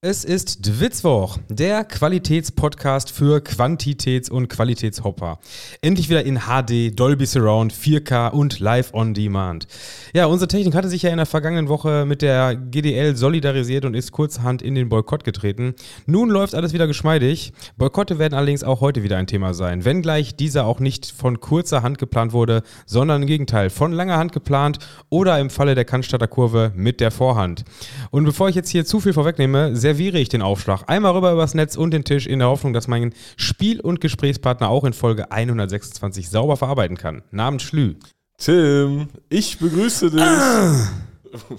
Es ist Dwitzwoch, der Qualitätspodcast für Quantitäts- und Qualitätshopper. Endlich wieder in HD, Dolby Surround, 4K und Live on Demand. Ja, unsere Technik hatte sich ja in der vergangenen Woche mit der GDL solidarisiert und ist kurzerhand in den Boykott getreten. Nun läuft alles wieder geschmeidig. Boykotte werden allerdings auch heute wieder ein Thema sein, wenngleich dieser auch nicht von kurzer Hand geplant wurde, sondern im Gegenteil von langer Hand geplant oder im Falle der Cannstatter Kurve mit der Vorhand. Und bevor ich jetzt hier zu viel vorwegnehme, serviere ich den Aufschlag einmal rüber übers Netz und den Tisch in der Hoffnung, dass mein Spiel- und Gesprächspartner auch in Folge 126 sauber verarbeiten kann. Namens Schlü. Tim, ich begrüße dich.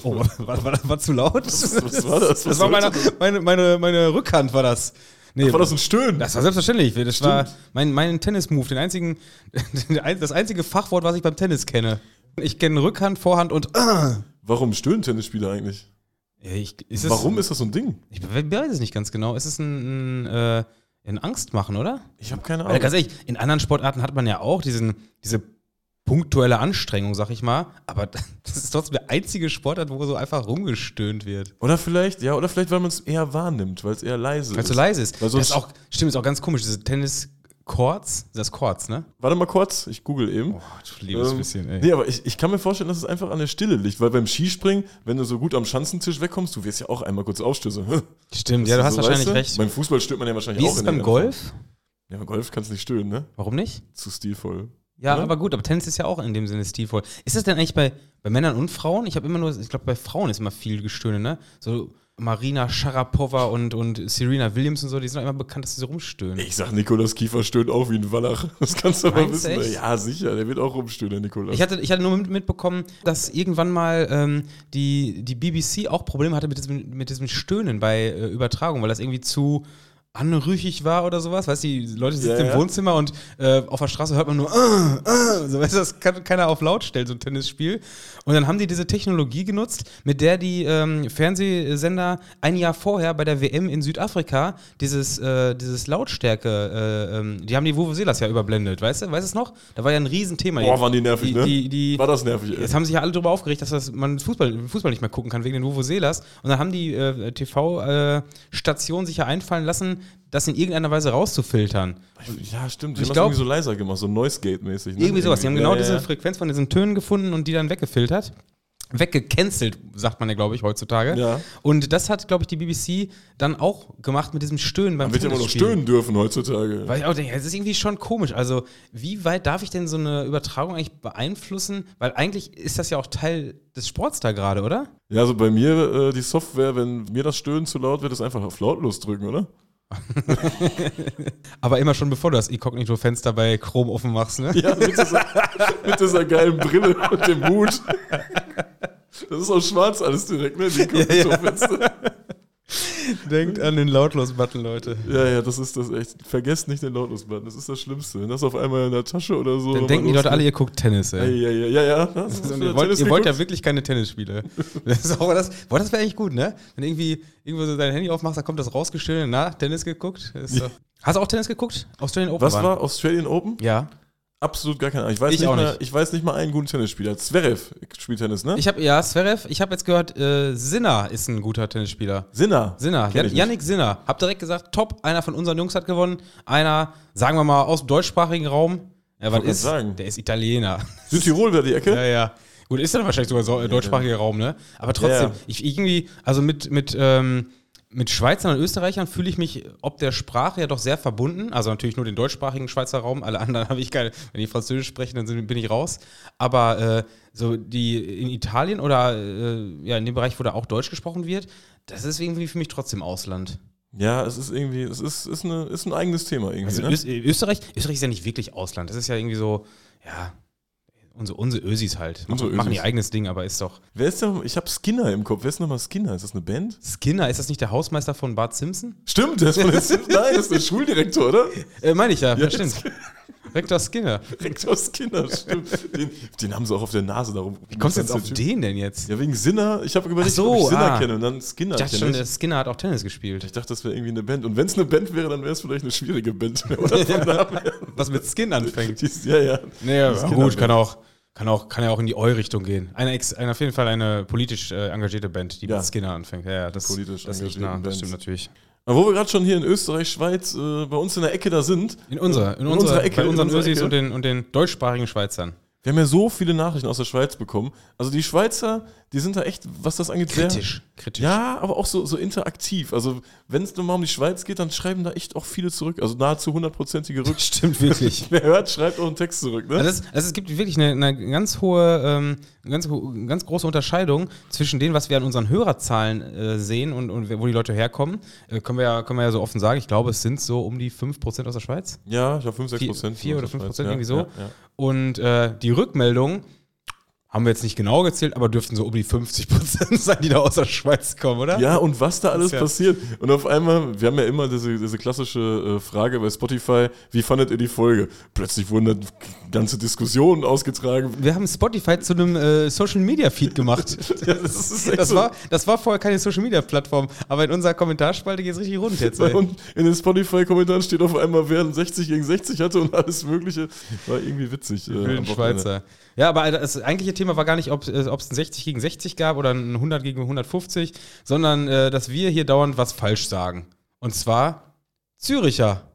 Oh, war, war, war zu laut? Was, was war das? Was das war meine, meine, meine, meine Rückhand, war das. Nee, das? War das ein Stöhnen? das war selbstverständlich. Das Stimmt. war mein, mein Tennis-Move, den einzigen, das einzige Fachwort, was ich beim Tennis kenne. Ich kenne Rückhand, Vorhand und. Warum stöhnen Tennisspieler eigentlich? Ja, ich, ist es, Warum ist das so ein Ding? Ich weiß es nicht ganz genau. Ist es ein, ein, äh, ein Angstmachen, oder? Ich habe keine Weil Ahnung. ganz ehrlich, in anderen Sportarten hat man ja auch diesen, diese punktuelle Anstrengung, sag ich mal. Aber das ist trotzdem der einzige Sportart, wo so einfach rumgestöhnt wird. Oder vielleicht, ja, oder vielleicht, weil man es eher wahrnimmt, weil es eher leise Weil es so ist. leise ist. Weil das ist auch, stimmt, ist auch ganz komisch. Diese Tennis-Courts, das ist Courts, ne? Warte mal kurz, ich google eben. Oh, du liebes Ähm, bisschen, ey. Nee, aber ich, ich kann mir vorstellen, dass es einfach an der Stille liegt, weil beim Skispringen, wenn du so gut am Schanzentisch wegkommst, du wirst ja auch einmal kurz aufstößen. Stimmt, ja, du hast so, wahrscheinlich weißt du? recht. Beim Fußball stöhnt man ja wahrscheinlich Wie auch ist es beim Golf? Ja, beim Golf kannst du nicht stöhnen, ne? Warum nicht? Zu stilvoll. Ja, Oder? aber gut, aber Tennis ist ja auch in dem Sinne stilvoll. Ist das denn eigentlich bei, bei Männern und Frauen? Ich habe immer nur, ich glaube, bei Frauen ist immer viel Gestöhne, ne? So Marina Sharapova und, und Serena Williams und so, die sind auch immer bekannt, dass sie so rumstöhnen. Ich sag, Nikolaus Kiefer stöhnt auch wie ein Wallach. Das kannst du du wissen. echt? Ja, sicher, der wird auch rumstöhnen, der Nikolaus. Ich hatte, ich hatte nur mit- mitbekommen, dass irgendwann mal ähm, die, die BBC auch Probleme hatte mit diesem, mit diesem Stöhnen bei äh, Übertragung, weil das irgendwie zu anrüchig war oder sowas. Weißt du, die Leute sitzen Ja, im ja. Wohnzimmer und äh, auf der Straße hört man nur, äh, äh, so weißt du, das kann keiner auf laut stellen, so ein Tennisspiel. Und dann haben die diese Technologie genutzt, mit der die ähm, Fernsehsender ein Jahr vorher bei der WM in Südafrika dieses, äh, dieses Lautstärke, äh, ähm, die haben die Vuvuzelas ja überblendet, weißt du? Weißt du es noch? Da war ja ein Riesenthema. Boah, waren die nervig, die, ne? Die, die, War das nervig, ey. Jetzt haben sich ja alle darüber aufgeregt, dass das, man Fußball, Fußball nicht mehr gucken kann wegen den Vuvuzelas. Und dann haben die äh, TV-Stationen sich ja einfallen lassen, das in irgendeiner Weise rauszufiltern. Ja, stimmt. Die Ich haben das glaub- irgendwie so leiser gemacht, so Noise Gate-mäßig. Ne? Irgendwie sowas. Die haben genau Ja, diese. Frequenz von diesen Tönen gefunden und die dann weggefiltert. Weggecancelt, sagt man ja, glaube ich, heutzutage. Ja. Und das hat, glaube ich, die BBC dann auch gemacht mit diesem Stöhnen beim Man wird ja immer noch stöhnen dürfen heutzutage. Weil ich auch denke, das ist irgendwie schon komisch. Also, wie weit darf ich denn so eine Übertragung eigentlich beeinflussen? Weil eigentlich ist das ja auch Teil des Sports da gerade, oder? Ja, also bei mir, äh, die Software, wenn mir das Stöhnen zu laut wird, ist einfach auf lautlos drücken, oder? Aber immer schon bevor du das Inkognito-Fenster bei Chrome offen machst, ne? Ja, mit dieser, mit dieser geilen Brille und dem Hut. Das ist auch schwarz alles direkt, ne? Die Inkognito-Fenster. Denkt an den Lautlos-Button, Leute. Ja, ja, das ist das echt. Vergesst nicht den Lautlos-Button, das ist das Schlimmste. Wenn das auf einmal in der Tasche oder so. Dann denken die Leute alle, ihr guckt Tennis, Ja, ey. ja, ja, ja. ja. Das ihr wollt, ihr wollt ja wirklich keine Tennisspiele. Das ist auch das, boah, das wäre eigentlich gut, ne? Wenn du irgendwie irgendwo so dein Handy aufmachst, da kommt das rausgestellt, na, Tennis geguckt. Ist doch- Hast du auch Tennis geguckt? Australian Open Was war Australian Open? Ja. Absolut gar keine Ahnung. Ich weiß, Ich nicht auch mal, nicht. ich weiß nicht mal einen guten Tennisspieler. Zverev spielt Tennis, ne? Ich habe ja, Zverev, ich habe jetzt gehört, äh, Sinner ist ein guter Tennisspieler. Sinner. Sinner, Jan. Yannick Sinner. Hab direkt gesagt, top, einer von unseren Jungs hat gewonnen. Einer, sagen wir mal, aus dem deutschsprachigen Raum. Ja, was ist? sagen. Der ist Italiener. Südtirol wäre die Ecke. Ja, ja. Gut, ist dann wahrscheinlich sogar so, äh, deutschsprachiger Raum, ne? Aber trotzdem, Ja, ja. ich irgendwie, also mit, mit, ähm, mit Schweizern und Österreichern fühle ich mich ob der Sprache ja doch sehr verbunden. Also natürlich nur den deutschsprachigen Schweizer Raum. Alle anderen habe ich keine. Wenn die Französisch sprechen, dann sind, bin ich raus. Aber äh, so die in Italien oder äh, ja in dem Bereich, wo da auch Deutsch gesprochen wird, das ist irgendwie für mich trotzdem Ausland. Ja, es ist irgendwie, es ist, ist, eine, ist ein eigenes Thema irgendwie. Also ne? Öst, Österreich, Österreich ist ja nicht wirklich Ausland. Das ist ja irgendwie so, ja, unsere, unsere Ösis halt. Unsere Machen Ösis. ihr eigenes Ding, aber ist doch. Wer ist denn, ich habe Skinner im Kopf. Wer ist nochmal Skinner? Ist das eine Band? Skinner, ist das nicht der Hausmeister von Bart Simpson? Stimmt, der ist von den Sims- Nein, das ist der Schuldirektor, oder? Äh, meine ich ja, Ja, ja stimmt. Rektor Skinner. Rektor Skinner, stimmt. Den, den haben sie auch auf der Nase darum. Wie kommst du jetzt auf den denn jetzt? Ja, wegen Sinner. Ich habe überlegt, so, ob ich Sinner ah. kenne und dann Skinner Ich dachte kenne schon, Skinner hat auch Tennis gespielt. Ich dachte, das wäre irgendwie eine Band. Und wenn es eine Band wäre, dann wäre es vielleicht eine schwierige Band. Her. Was mit Skin anfängt. Ja, ja. Naja, Skinner gut, Band. kann auch, Kann, auch, kann ja auch in die Eu-Richtung gehen. Eine, ex, eine, auf jeden Fall eine politisch äh, engagierte Band, die Ja. mit Skinner anfängt. Ja, ja, das, Politisch das, engagierten nah. das Bands. stimmt natürlich. Aber wo wir gerade schon hier in Österreich, Schweiz, äh, bei uns in der Ecke da sind, In unserer, in, In unserer, unserer Ecke, bei unseren Ösis und den, und den deutschsprachigen Schweizern. wir haben ja so viele Nachrichten aus der Schweiz bekommen. Also die Schweizer, die sind da echt, was das angeht, sehr. Kritisch. Kritisch. Ja, aber auch so, so interaktiv. Also, wenn es mal um die Schweiz geht, dann schreiben da echt auch viele zurück. Also nahezu hundertprozentige Rück. Stimmt wirklich. Wer hört, schreibt auch einen Text zurück, ne? Also es, also es gibt wirklich eine, eine ganz hohe, ähm, ganz, ganz große Unterscheidung zwischen dem, was wir an unseren Hörerzahlen äh, sehen und, und wo die Leute herkommen. Äh, können, wir ja, können wir ja so offen sagen. Ich glaube, es sind so um die 5% aus der Schweiz. ja, ich glaube 5, 6 Vier, Prozent. vier oder 5 Prozent, ja, irgendwie so. Ja, ja. Und äh, die Rückmeldung haben wir jetzt nicht genau gezählt, aber dürften so um die 50 Prozent sein, die da aus der Schweiz kommen, oder? Ja, und was da alles ja- passiert. Und auf einmal, wir haben ja immer diese, diese klassische äh, Frage bei Spotify, wie fandet ihr die Folge? Plötzlich wurden da ganze Diskussionen ausgetragen. Wir haben Spotify zu einem äh, Social Media Feed gemacht. Ja, das Das war, das war vorher keine Social Media Plattform, aber in unserer Kommentarspalte geht es richtig rund jetzt. Ey. Und in den Spotify-Kommentaren steht auf einmal, wer ein 60 gegen 60 hatte und alles Mögliche. War irgendwie witzig. äh. Schweizer. Ja, aber das eigentliche Thema war gar nicht, ob äh, es ein 60 gegen 60 gab oder ein 100 gegen 150, sondern äh, dass wir hier dauernd was falsch sagen. Und zwar Züricher.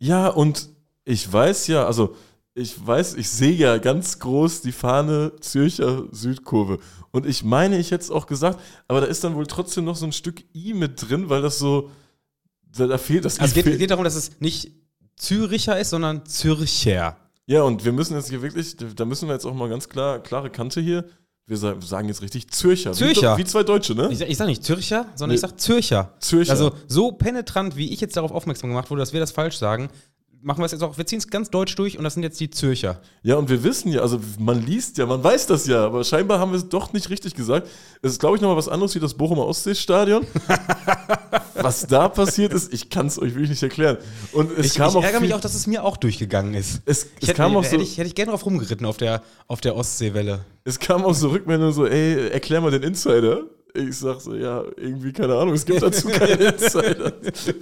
Ja, und ich weiß ja, also ich weiß, ich sehe ja ganz groß die Fahne Zürcher Südkurve. Und ich meine, ich hätte es auch gesagt, aber da ist dann wohl trotzdem noch so ein Stück I mit drin, weil das so, da, da fehlt das I. Also es geht, geht darum, dass es nicht Züricher ist, sondern Zürcher. Ja, und wir müssen jetzt hier wirklich, da müssen wir jetzt auch mal ganz klar, klare Kante hier. Wir sa- sagen jetzt richtig Zürcher. Zürcher. Wie, wie zwei Deutsche, ne? Ich, sag- ich sage nicht Zürcher, sondern Nee. ich sage Zürcher. Zürcher. Also so penetrant, wie ich jetzt darauf aufmerksam gemacht wurde, dass wir das falsch sagen, machen wir es jetzt auch. Wir ziehen es ganz deutsch durch und das sind jetzt die Zürcher. Ja, und wir wissen ja, also man liest ja, man weiß das ja, aber scheinbar haben wir es doch nicht richtig gesagt. Es ist, glaube ich, nochmal was anderes wie das Bochumer Ostseestadion. was da passiert ist, ich kann es euch wirklich nicht erklären. Und es Ich, kam ich auch ärgere mich auch, dass es mir auch durchgegangen ist. Es, Ich es, hätte, kam auch so, hätte, ich, hätte ich gerne drauf rumgeritten auf der, auf der Ostseewelle. es kam auch so Rückmeldungen so, ey, erklär mal den Insider. Ich sag so, ja, irgendwie, keine Ahnung, es gibt dazu keinen Insider.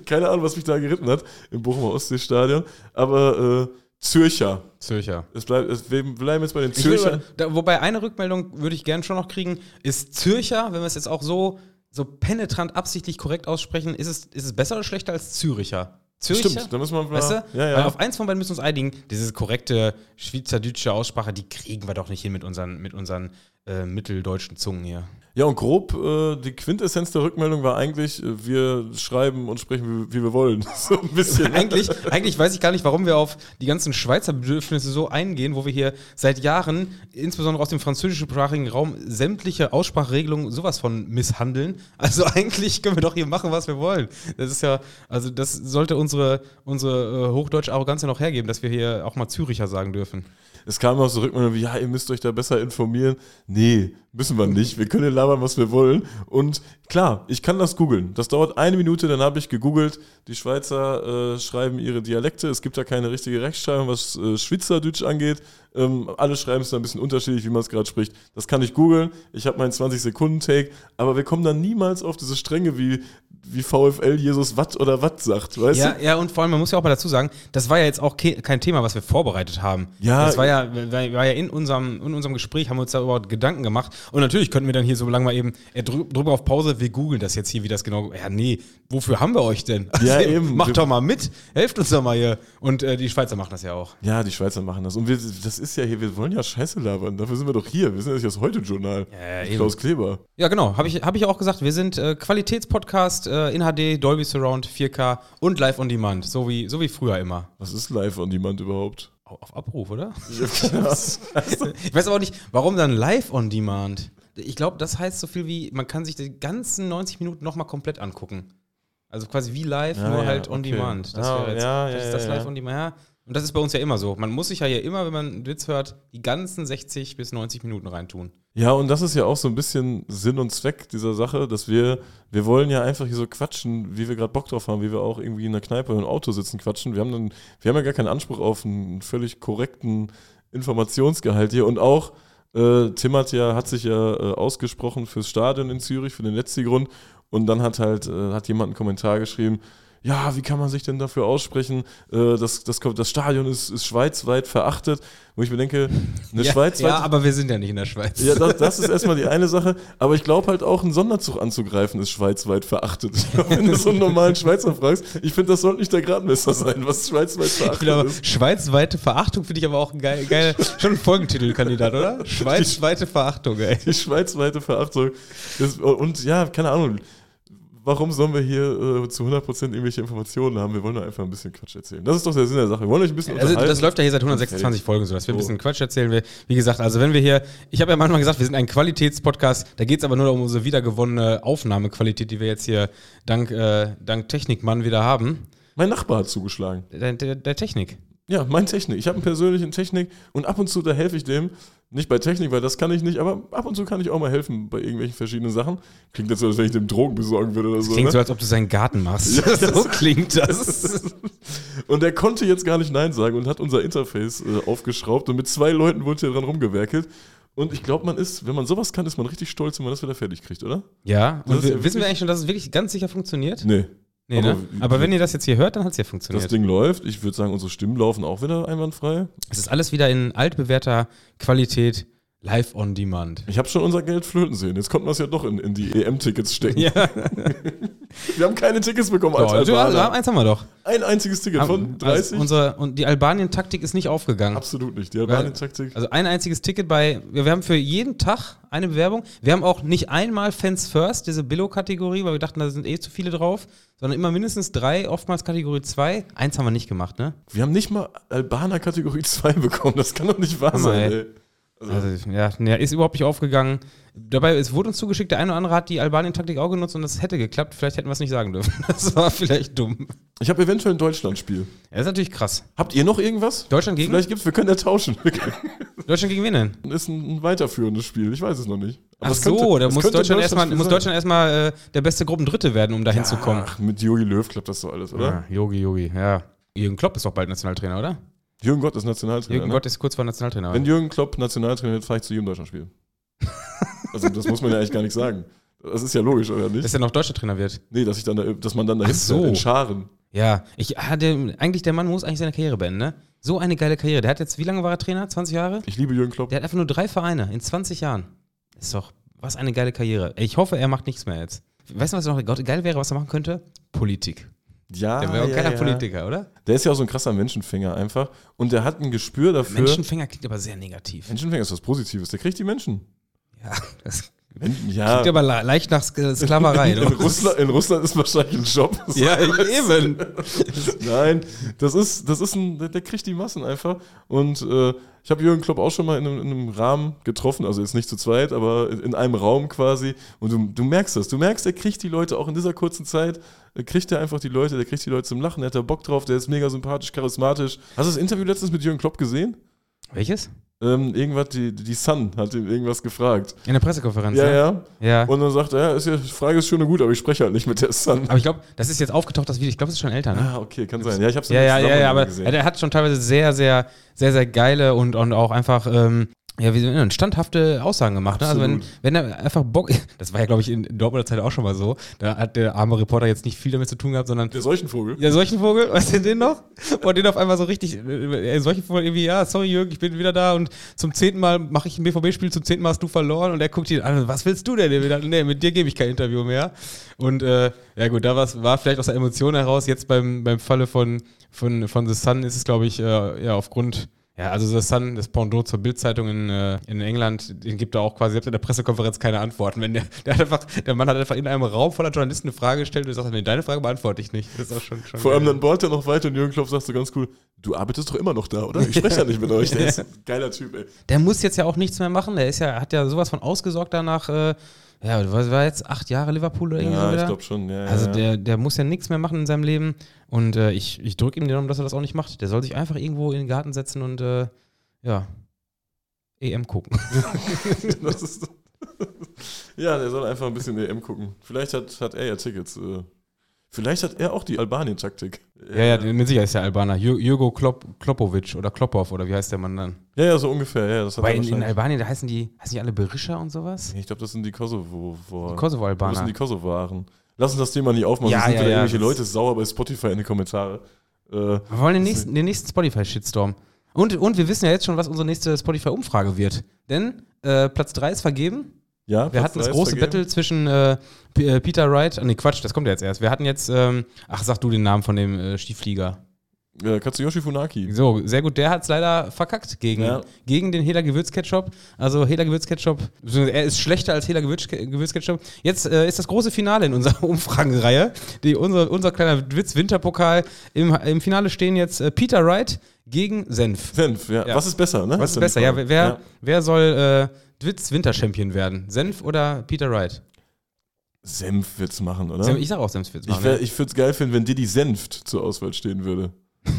keine Ahnung, was mich da geritten hat im Bochumer Ostseestadion. Aber äh, Zürcher. Zürcher. Es bleibt, es, wir bleiben jetzt bei den Zürchern. da, wobei eine Rückmeldung würde ich gerne schon noch kriegen, ist Zürcher, wenn wir es jetzt auch so, so penetrant absichtlich korrekt aussprechen, ist es, ist es besser oder schlechter als Züricher? Zürcher? Stimmt, da müssen wir mal. Weißt du? Ja, ja. Weil auf eins von beiden müssen wir uns einigen, diese korrekte schweizerdeutsche Aussprache, die kriegen wir doch nicht hin mit unseren, mit unseren äh, mitteldeutschen Zungen hier. Ja, und grob, äh, die Quintessenz der Rückmeldung war eigentlich, äh, wir schreiben und sprechen, wie, wie wir wollen. So ein bisschen. eigentlich, eigentlich weiß ich gar nicht, warum wir auf die ganzen Schweizer Bedürfnisse so eingehen, wo wir hier seit Jahren, insbesondere aus dem französischsprachigen Raum, sämtliche Aussprachregelungen sowas von misshandeln. Also eigentlich können wir doch hier machen, was wir wollen. Das ist ja, also das sollte unsere, unsere äh, hochdeutsche Arroganz ja noch hergeben, dass wir hier auch mal Züricher sagen dürfen. Es kam auch so Rückmeldung wie, ja, ihr müsst euch da besser informieren. Nee, de müssen wir nicht. Wir können labern, was wir wollen. Und klar, ich kann das googeln. Das dauert eine Minute, dann habe ich gegoogelt. Die Schweizer äh, schreiben ihre Dialekte. Es gibt da keine richtige Rechtschreibung, was äh, Schweizerdeutsch angeht. Ähm, alle schreiben es da ein bisschen unterschiedlich, wie man es gerade spricht. Das kann ich googeln. Ich habe meinen 20-Sekunden-Take. Aber wir kommen dann niemals auf diese Stränge, wie, wie VfL Jesus Watt oder Watt sagt. Weißt Ja, du? ja, und vor allem, man muss ja auch mal dazu sagen, das war ja jetzt auch ke kein Thema, was wir vorbereitet haben. Ja, das war ja, war ja in unserem, in unserem Gespräch, haben wir uns da überhaupt Gedanken gemacht. Und natürlich könnten wir dann hier so lange mal eben, äh, drü drüber auf Pause, wir googeln das jetzt hier, wie das genau, ja, nee, wofür haben wir euch denn? Ja, eben. Macht doch mal mit, helft uns doch mal hier. Und äh, die Schweizer machen das ja auch. Ja, die Schweizer machen das. Und wir, das ist ja hier, wir wollen ja Scheiße labern. Dafür sind wir doch hier. Wir sind ja das Heute-Journal. Ja, ja. Klaus Kleber. Ja, genau, habe ich, hab ich auch gesagt, wir sind äh, Qualitätspodcast äh, in HD, Dolby Surround, 4K und Live on Demand, so wie, so wie früher immer. Was ist live on demand überhaupt? Auf Abruf, oder? Ja. Ich weiß aber auch nicht, warum dann live on demand? Ich glaube, das heißt so viel wie, man kann sich die ganzen 90 Minuten nochmal komplett angucken. Also quasi wie live, Ja, nur ja, halt on okay. demand. Das Ah, wäre jetzt ja, das ja, ist das ja, live ja. on demand. Ja. Und das ist bei uns ja immer so. Man muss sich ja hier immer, wenn man einen Witz hört, die ganzen 60 bis 90 Minuten reintun. ja, und das ist ja auch so ein bisschen Sinn und Zweck dieser Sache, dass wir, wir wollen ja einfach hier so quatschen, wie wir gerade Bock drauf haben, wie wir auch irgendwie in der Kneipe oder im Auto sitzen, quatschen. Wir haben, dann, wir haben ja gar keinen Anspruch auf einen völlig korrekten Informationsgehalt hier und auch. Äh, Tim hat ja, hat sich ja äh, ausgesprochen fürs Stadion in Zürich, für den letzten Grund. Und dann hat halt, äh, hat jemand einen Kommentar geschrieben, ja, wie kann man sich denn dafür aussprechen? Äh, das, das, das Stadion ist, ist schweizweit verachtet. Wo ich mir denke, eine ja, schweizweite. ja, aber wir sind ja nicht in der Schweiz. Ja, das, das ist erstmal die eine Sache. Aber ich glaube halt auch, einen Sonderzug anzugreifen ist schweizweit verachtet. Ich glaub, wenn du so einen normalen Schweizer fragst, ich finde, das sollte nicht der Gradmesser sein, was schweizweit Ich verachtet finde aber, ist. schweizweite Verachtung finde ich aber auch ein geil, geil schon ein Folgentitelkandidat, oder? Schweizweite Verachtung, ey. Die schweizweite Verachtung. Das, und ja, keine Ahnung. Warum sollen wir hier äh, zu 100% irgendwelche Informationen haben? Wir wollen doch einfach ein bisschen Quatsch erzählen. Das ist doch der Sinn der Sache. Wir wollen euch ein bisschen Also das läuft ja hier seit 126 Folgen so, dass wir ein bisschen Quatsch erzählen. Wir, wie gesagt, also wenn wir hier, ich habe ja manchmal gesagt, wir sind ein Qualitätspodcast, da geht es aber nur um unsere wiedergewonnene Aufnahmequalität, die wir jetzt hier dank, äh, dank Technikmann wieder haben. mein Nachbar hat zugeschlagen. Der, der, der Technik. Ja, mein Technik. Ich habe einen persönlichen Technik und ab und zu, da helfe ich dem. Nicht bei Technik, weil das kann ich nicht, aber ab und zu kann ich auch mal helfen bei irgendwelchen verschiedenen Sachen. Klingt jetzt so, als wenn ich dem Drogen besorgen würde oder so. Klingt ne? so, als ob du seinen Garten machst. Ja, so klingt das. Und er konnte jetzt gar nicht Nein sagen und hat unser Interface äh, aufgeschraubt und mit zwei Leuten wurde hier dran rumgewerkelt. Und ich glaube, man ist, wenn man sowas kann, ist man richtig stolz, wenn man das wieder fertig kriegt, oder? Ja, Das und ist wir, ja wissen wir eigentlich schon, dass es wirklich ganz sicher funktioniert? Nee. Nee, Aber ne? Aber wenn ihr das jetzt hier hört, dann hat es ja Das funktioniert. Ding läuft. Ich würde sagen, unsere Stimmen laufen auch wieder einwandfrei. Es ist alles wieder in altbewährter Qualität, live on demand. Ich habe schon unser Geld flöten sehen. Jetzt konnten wir es ja doch in, in die EM-Tickets stecken. Ja, Wir haben keine Tickets bekommen als also, Albaner. eins haben wir doch. Ein einziges Ticket von 30? Also unsere, und die Albanien-Taktik ist nicht aufgegangen. Absolut nicht. Die Albanien-Taktik. Also ein einziges Ticket bei, wir, wir haben für jeden Tag eine Bewerbung. Wir haben auch nicht einmal Fans First, diese Billo-Kategorie, weil wir dachten, da sind eh zu viele drauf, sondern immer mindestens drei, oftmals Kategorie 2. Eins haben wir nicht gemacht, ne? Wir haben nicht mal Albaner Kategorie 2 bekommen. Das kann doch nicht wahr sein, ey. ey. Also, Also, ja, ne, ist überhaupt nicht aufgegangen. Dabei, es wurde uns zugeschickt, der eine oder andere hat die Albanien-Taktik auch genutzt und das hätte geklappt. Vielleicht hätten wir es nicht sagen dürfen. Das war vielleicht dumm. ich habe eventuell ein Deutschland-Spiel. Ja, das ist natürlich krass. Habt ihr noch irgendwas? Deutschland gegen? Vielleicht gibt's, wir können ja tauschen. Deutschland gegen wen denn? Das ist ein, ein weiterführendes Spiel. Ich weiß es noch nicht. Aber Ach so, könnte- da muss könnte Deutschland erstmal, muss. Deutschland erstmal äh, der beste Gruppendritte werden, um da hinzukommen. Ach, mit Jogi Löw klappt das so alles, oder? Ja, Yogi, Yogi, ja. Jürgen Klopp ist doch bald Nationaltrainer, oder? Jürgen Gott ist Nationaltrainer. Jürgen ne? Gott ist kurz vor Nationaltrainer. Wenn Jürgen Klopp Nationaltrainer wird, fahre ich zu jedem Deutschlandspiel. also das muss man ja eigentlich gar nicht sagen. Das ist ja logisch, oder nicht? dass er noch deutscher Trainer wird. Nee, dass, ich dann da, dass man dann dahin so. in Scharen. Ja, ich, ah, der, eigentlich der Mann muss eigentlich seine Karriere beenden, ne? So eine geile Karriere. Der hat jetzt, wie lange war er Trainer? 20 Jahre? Ich liebe Jürgen Klopp. Der hat einfach nur drei Vereine in 20 Jahren. Ist doch, was eine geile Karriere. Ich hoffe, er macht nichts mehr jetzt. Weißt du, was noch geil wäre, was er machen könnte? Politik. Ja, Der auch ja, keiner ja. Politiker, oder? Der ist ja auch so ein krasser Menschenfänger einfach. Und der hat ein Gespür dafür. Menschenfänger klingt aber sehr negativ. Menschenfänger ist was Positives. Der kriegt die Menschen. Ja, das ja. klingt aber le- leicht nach Sk- Sklaverei. in, in, Russland, in Russland ist wahrscheinlich ein Job. Ja, eben. Nein, das ist, das ist ein, der, der kriegt die Massen einfach. Und äh, ich habe Jürgen Klopp auch schon mal in einem, in einem Rahmen getroffen, also jetzt nicht zu zweit, aber in, in einem Raum quasi. Und du, du merkst das. Du merkst, er kriegt die Leute auch in dieser kurzen Zeit, äh, kriegt er einfach die Leute, der kriegt die Leute zum Lachen, der hat da Bock drauf, der ist mega sympathisch, charismatisch. Hast du das Interview letztens mit Jürgen Klopp gesehen? Welches? Ähm, irgendwas, die, die Sun hat ihm irgendwas gefragt. In der Pressekonferenz. Ja, ne? ja. ja. Und dann sagt er, ja, ist ja, die Frage ist schön und gut, aber ich spreche halt nicht mit der Sun. aber ich glaube, das ist jetzt aufgetaucht, das Video. Ich glaube, es ist schon älter, ne? Ah, okay, kann sein. Ja, ich habe es Ja, ja, ja, ja, aber ja, der hat schon teilweise sehr, sehr, sehr, sehr geile und, und auch einfach, ähm, ja, wie so, standhafte Aussagen gemacht. Ne? Also wenn, wenn er einfach Bock, das war ja, glaube ich, in Dortmunder Zeit auch schon mal so, da hat der arme Reporter jetzt nicht viel damit zu tun gehabt, sondern Der Seuchenvogel. ja, solchen Vogel, weißt du den noch? Und den auf einmal so richtig, äh, solchen Vogel irgendwie, ja, sorry Jürgen, ich bin wieder da und zum zehnten Mal mache ich ein BVB-Spiel, zum zehnten Mal hast du verloren und er guckt ihn an, was willst du denn? Der wieder, nee, mit dir gebe ich kein Interview mehr. Und äh, ja gut, da war's, war vielleicht aus der Emotion heraus, jetzt beim, beim Falle von, von, von The Sun ist es, glaube ich, äh, ja, aufgrund ja, also The Sun, das Pendant zur Bildzeitung in, äh, in England, den gibt er auch quasi selbst in der Pressekonferenz keine Antworten. Wenn der, der hat einfach, der Mann hat einfach in einem Raum voller Journalisten eine Frage gestellt und er sagt, nee, deine Frage beantworte ich nicht. Das ist auch schon, schon Vor allem geil. dann bohrt er noch weiter und Jürgen Klopp sagt so ganz cool, du arbeitest doch immer noch da, oder? Ich spreche ja nicht mit euch. Der ist ein geiler Typ, ey. Der muss jetzt ja auch nichts mehr machen. Der ist ja, hat ja sowas von ausgesorgt danach. Äh, ja, was war jetzt acht Jahre Liverpool oder irgendwie so Ja, ich glaube schon. Ja, Also ja. der, der muss ja nichts mehr machen in seinem Leben. Und äh, ich, ich drücke ihm den Daumen, dass er das auch nicht macht. Der soll sich einfach irgendwo in den Garten setzen und äh, ja, EM gucken. Ist, ja, der soll einfach ein bisschen EM gucken. Vielleicht hat, hat er ja Tickets. Äh. Vielleicht hat er auch die Albanien-Taktik. ja, ja, mit Sicherheit ist der Albaner. Jür- Jürgo Klopp, Kloppovic oder Kloppov oder wie heißt der Mann dann? Ja, ja, so ungefähr. Ja, das hat Weil in, in. Albanien, da heißen die, heißen die alle Berischer und sowas? Ich glaube, das sind die Kosovo. Die Das sind Kosovo-Albaner. die Kosovaren. Lass uns das Thema nicht aufmachen, Ja, sonst sind ja, wieder ja, irgendwelche das- Leute sauer bei Spotify in die Kommentare. Äh, Wir wollen den nächsten, den nächsten Spotify-Shitstorm. Und, und wir wissen ja jetzt schon, was unsere nächste Spotify-Umfrage wird. Denn äh, Platz 3 ist vergeben. Ja, Wir hatten das große vergeben. Battle zwischen äh, äh, Peter Wright. Nee, Quatsch, das kommt ja jetzt erst. Wir hatten jetzt, ähm, ach, sag du den Namen von dem äh, Stiefflieger. Äh, Katsuyoshi Funaki. So, sehr gut. Der hat es leider verkackt gegen, Ja. gegen den Hela Gewürzketchup. Also Hela Gewürzketchup, er ist schlechter als Hela Gewürz, Gewürzketchup. Jetzt äh, ist das große Finale in unserer Umfragenreihe. Die, unser, unser kleiner Witz-Winterpokal. Im, Im Finale stehen jetzt äh, Peter Wright gegen Senf. Senf, ja. Ja. Was ist besser, ne? Was ist besser? Ja, wer, wer soll äh, Witz-Winter-Champion werden? Senf oder Peter Wright? Senf wird's machen, oder? Senf, ich sag auch Senf wird's ich machen. wär, ja. ich würde es geil finden, wenn Diddy Senft zur Auswahl stehen würde.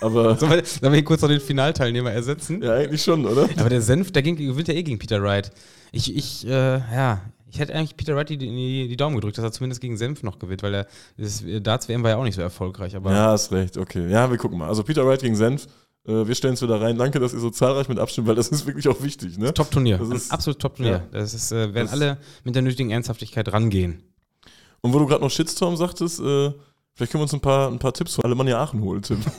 Aber Sollen wir, sollen wir hier kurz noch den Finalteilnehmer ersetzen? ja, eigentlich schon, oder? Aber der Senf, der ging, gewinnt ja eh gegen Peter Wright. Ich, ich, äh, ja, ich hätte eigentlich Peter Wright die, die, die Daumen gedrückt, dass er zumindest gegen Senf noch gewinnt, weil er, das Darts-WM war ja auch nicht so erfolgreich. Aber Ja, hast recht, okay. Ja, wir gucken mal. Also Peter Wright gegen Senf. Äh, wir stellen es wieder rein. Danke, dass ihr so zahlreich mit abstimmt, weil das ist wirklich auch wichtig, ne? Top-Turnier. Das Ein ist- absolutes Top-Turnier. ja. Das ist, äh, werden Das- alle mit der nötigen Ernsthaftigkeit rangehen. Und wo du gerade noch Shitstorm sagtest, äh, vielleicht können wir uns ein paar, ein paar Tipps von Alemannia Aachen holen, Tim.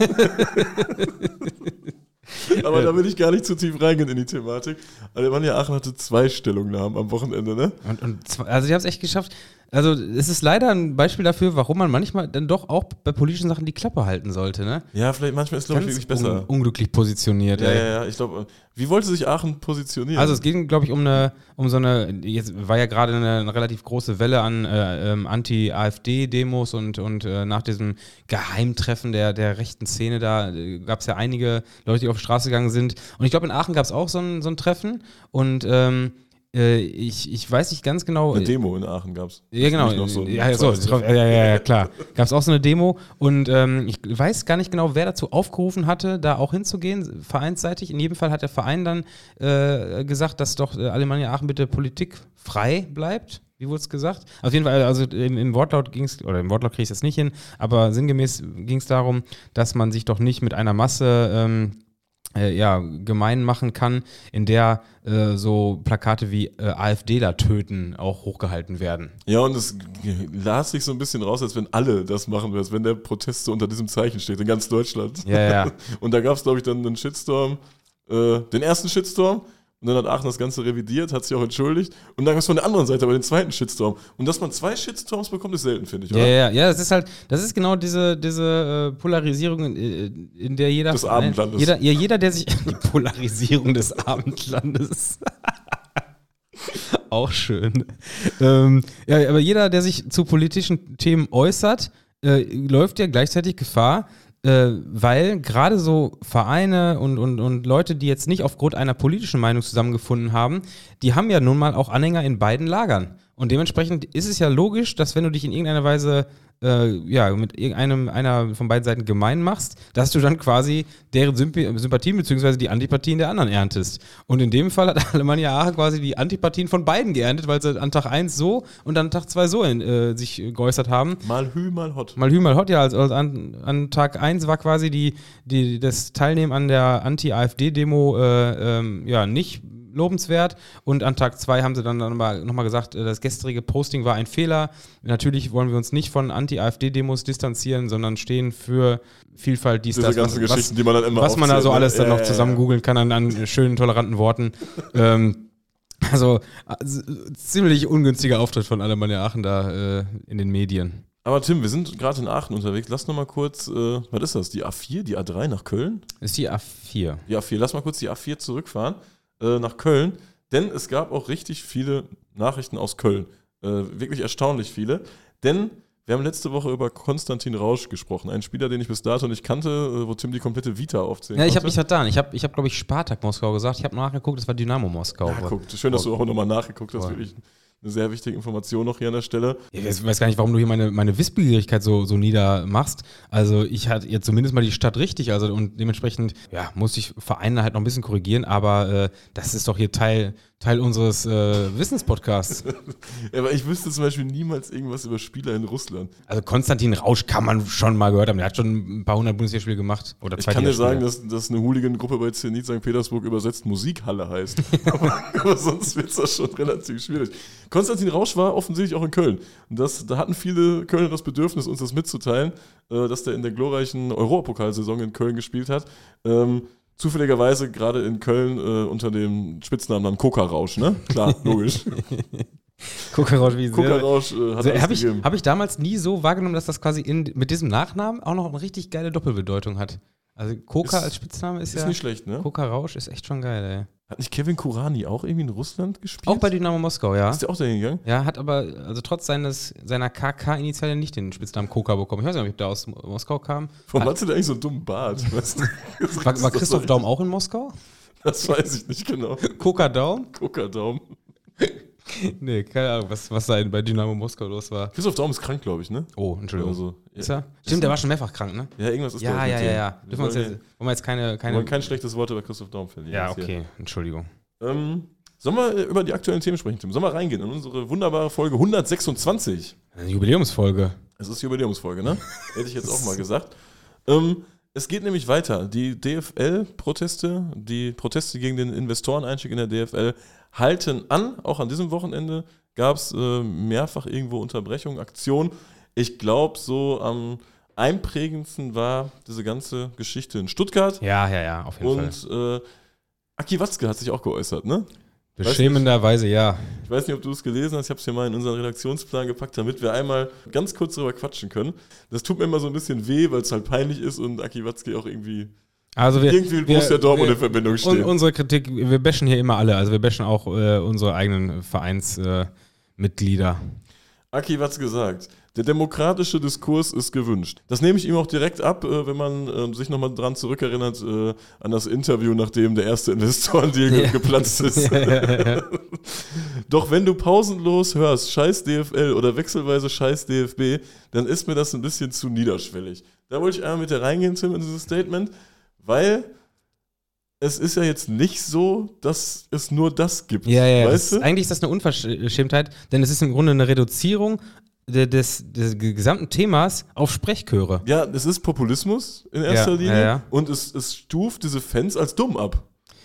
Aber da will ich gar nicht zu tief reingehen in die Thematik. Alemannia Aachen hatte zwei Stellungnahmen am Wochenende, ne? Und, und also die haben es echt geschafft. Also es ist leider ein Beispiel dafür, warum man manchmal dann doch auch bei politischen Sachen die Klappe halten sollte. Ne? Ja, vielleicht manchmal ist glaube ich wirklich un besser. unglücklich positioniert. Ja, ey. ja, ja, ich glaube, wie wollte sich Aachen positionieren? Also es ging, glaube ich, um eine, um so eine, jetzt war ja gerade eine, eine relativ große Welle an äh, ähm, Anti-AfD-Demos und, und äh, nach diesem Geheimtreffen der, der rechten Szene da äh, gab es ja einige Leute, die auf die Straße gegangen sind. Und ich glaube, in Aachen gab es auch so ein, so ein Treffen und ähm, äh, ich, ich weiß nicht ganz genau. Eine Demo in Aachen gab es. Ja, genau. So ja, so, ja, ja, ja, klar. Gab es auch so eine Demo und ähm, ich weiß gar nicht genau, wer dazu aufgerufen hatte, da auch hinzugehen, vereinsseitig. In jedem Fall hat der Verein dann äh, gesagt, dass doch äh, Alemannia Aachen bitte politikfrei bleibt. Wie wurde es gesagt? Auf jeden Fall, also im, im Wortlaut ging es, oder im Wortlaut kriege ich es jetzt nicht hin, aber sinngemäß ging es darum, dass man sich doch nicht mit einer Masse ähm, äh, ja, gemein machen kann, in der äh, so Plakate wie äh, AfDler töten auch hochgehalten werden. Ja, und es las sich so ein bisschen raus, als wenn alle das machen, als wenn der Protest so unter diesem Zeichen steht, in ganz Deutschland. Ja, ja. Und da gab es, glaube ich, dann einen Shitstorm, äh, den ersten Shitstorm. Und dann hat Aachen das Ganze revidiert, hat sich auch entschuldigt. Und dann gab es von der anderen Seite aber den zweiten Shitstorm. Und dass man zwei Shitstorms bekommt, ist selten, finde ich, Ja, oder? ja, ja, das ist halt, das ist genau diese, diese äh, Polarisierung, in, äh, in der jeder. Des Abendlandes. Jeder, ja, jeder, der sich. Die Polarisierung des Abendlandes. Auch schön. Ähm, ja, aber jeder, der sich zu politischen Themen äußert, äh, läuft ja gleichzeitig Gefahr, äh, weil gerade so Vereine und, und, und Leute, die jetzt nicht aufgrund einer politischen Meinung zusammengefunden haben, die haben ja nun mal auch Anhänger in beiden Lagern. Und dementsprechend ist es ja logisch, dass wenn du dich in irgendeiner Weise äh, ja, mit irgendeinem einer von beiden Seiten gemein machst, dass du dann quasi deren Symp- Sympathien bzw. die Antipathien der anderen erntest. Und in dem Fall hat Alemannia Aachen quasi die Antipathien von beiden geerntet, weil sie an Tag 1 so und an Tag 2 so in, äh, sich geäußert haben. Mal Hü, mal Hot. Mal Hü, mal Hot, ja, also an, an Tag 1 war quasi die, die, das Teilnehmen an der Anti-AfD-Demo äh, ähm, ja, nicht lobenswert. Und an Tag 2 haben sie dann nochmal noch mal gesagt, äh, das gestrige Posting war ein Fehler. Natürlich wollen wir uns nicht von Anti-AfD-Demos distanzieren, sondern stehen für Vielfalt, dies, Diese das, ganzen was, Geschichten, die man dann immer was man da so alles dann Ja, noch zusammen googeln kann an, an schönen, toleranten Worten. ähm, also, also ziemlich ungünstiger Auftritt von Alemannia Aachen da äh, in den Medien. Aber Tim, wir sind gerade in Aachen unterwegs. Lass noch mal kurz, äh, was ist das? Die A4, die A3 nach Köln? Ist die A4. Die A4. Lass mal kurz die A4 zurückfahren äh, nach Köln. Denn es gab auch richtig viele Nachrichten aus Köln. Äh, wirklich erstaunlich viele. Denn wir haben letzte Woche über Konstantin Rausch gesprochen. Einen Spieler, den ich bis dato nicht kannte, äh, wo Tim die komplette Vita aufzählen Ja, ich habe mich vertan. Ich habe, ich hab, glaube ich, Spartak Moskau gesagt. Ich habe nachgeguckt, das war Dynamo Moskau. Ja, guck, schön, dass du auch nochmal nachgeguckt hast. Wirklich eine sehr wichtige Information noch hier an der Stelle. Ich weiß, gar nicht, warum du hier meine, meine Wissbegierigkeit so, so niedermachst. Also ich hatte jetzt zumindest mal die Stadt richtig, also und dementsprechend, ja, muss ich Vereine halt noch ein bisschen korrigieren, aber äh, das ist doch hier Teil, Teil unseres äh, Wissenspodcasts. Ja, aber ich wüsste zum Beispiel niemals irgendwas über Spieler in Russland. Also Konstantin Rausch kann man schon mal gehört haben. Der hat schon ein paar hundert Bundesligaspiele gemacht. Oder Ich kann dir sagen, dass, dass eine Hooligan-Gruppe bei Zenit St. Petersburg übersetzt Musikhalle heißt. aber, aber sonst wird das schon relativ schwierig. Konstantin Rausch war offensichtlich auch in Köln. Und das, da hatten viele Kölner das Bedürfnis, uns das mitzuteilen, äh, dass der in der glorreichen Europapokalsaison in Köln gespielt hat. Ähm, zufälligerweise gerade in Köln äh, unter dem Spitznamen Coca-Rausch, ne? Klar, logisch. Coca-Rausch, wie sehr. Coca-Rausch äh, hat alles habe ich, hab ich damals nie so wahrgenommen, dass das quasi in, mit diesem Nachnamen auch noch eine richtig geile Doppelbedeutung hat. Also Coca Ist- als Spitzname ist, Ist ja. nicht schlecht, ne? Coca Rausch ist echt schon geil, ey. Hat nicht Kevin Kurani auch irgendwie in Russland gespielt? Auch bei Dynamo Moskau, ja. Ist der auch dahin gegangen? Ja, hat aber, also trotz seines, seiner KK-Initiale nicht den Spitznamen Coca bekommen. Ich weiß nicht, ob der aus Moskau kam. Warum Hat- hatte der eigentlich so einen dummen Bart? Weißt du? War, war Christoph Daum auch in Moskau? Das weiß ich nicht genau. Coca Daum? Coca-Daum. Nee, keine Ahnung, was, was da bei Dynamo Moskau los war. Christoph Daum ist krank, glaube ich, ne? Oh, Entschuldigung. Also, ist ja, er? Stimmt, der war schon mehrfach krank, ne? ja, irgendwas ist Ja, ja, ja, ja. Dürfen wir uns jetzt, ja- wollen wir jetzt keine, keine wollen kein schlechtes Wort über Christoph Daum verlieren. Ja, hier. okay, Entschuldigung. Ähm, sollen wir äh, über die aktuellen Themen sprechen, Tim? Sollen wir reingehen in unsere wunderbare Folge 126? Eine Jubiläumsfolge. Es ist Jubiläumsfolge, ne? Hätte ich jetzt auch mal gesagt. Ähm, es geht nämlich weiter. Die DFL-Proteste, die Proteste gegen den Investoreneinstieg in der DFL halten an. Auch an diesem Wochenende gab es äh, mehrfach irgendwo Unterbrechungen, Aktionen. Ich glaube, so am einprägendsten war diese ganze Geschichte in Stuttgart. Ja, ja, ja, auf jeden Fall. Und äh, Aki Watzke hat sich auch geäußert, ne? Beschämenderweise ja. Ich weiß nicht, ob du es gelesen hast, ich habe es hier mal in unseren Redaktionsplan gepackt, damit wir einmal ganz kurz darüber quatschen können. Das tut mir immer so ein bisschen weh, weil es halt peinlich ist und Aki Watzke auch irgendwie, Also wir, irgendwie wir- Borussia Dortmund in Verbindung Und steht. unsere Kritik, wir bashen hier immer alle. Also wir bashen auch äh, unsere eigenen Vereinsmitglieder. Äh. Aki Watzke sagt, der demokratische Diskurs ist gewünscht. Das nehme ich ihm auch direkt ab, äh, wenn man äh, sich nochmal dran zurückerinnert äh, an das Interview, nachdem der erste Investorendeal Ja. geplatzt ist. Doch wenn du pausenlos hörst, scheiß DFL oder wechselweise scheiß DFB, dann ist mir das ein bisschen zu niederschwellig. Da wollte ich einmal mit dir reingehen, Tim, in dieses Statement, weil es ist ja jetzt nicht so, dass es nur das gibt. Ja, ja, das, weißt du? eigentlich ist das eine Unverschämtheit, denn es ist im Grunde eine Reduzierung des, des gesamten Themas auf Sprechchöre. Ja, es ist Populismus in erster Ja, Linie ja, und es, es stuft diese Fans als dumm ab.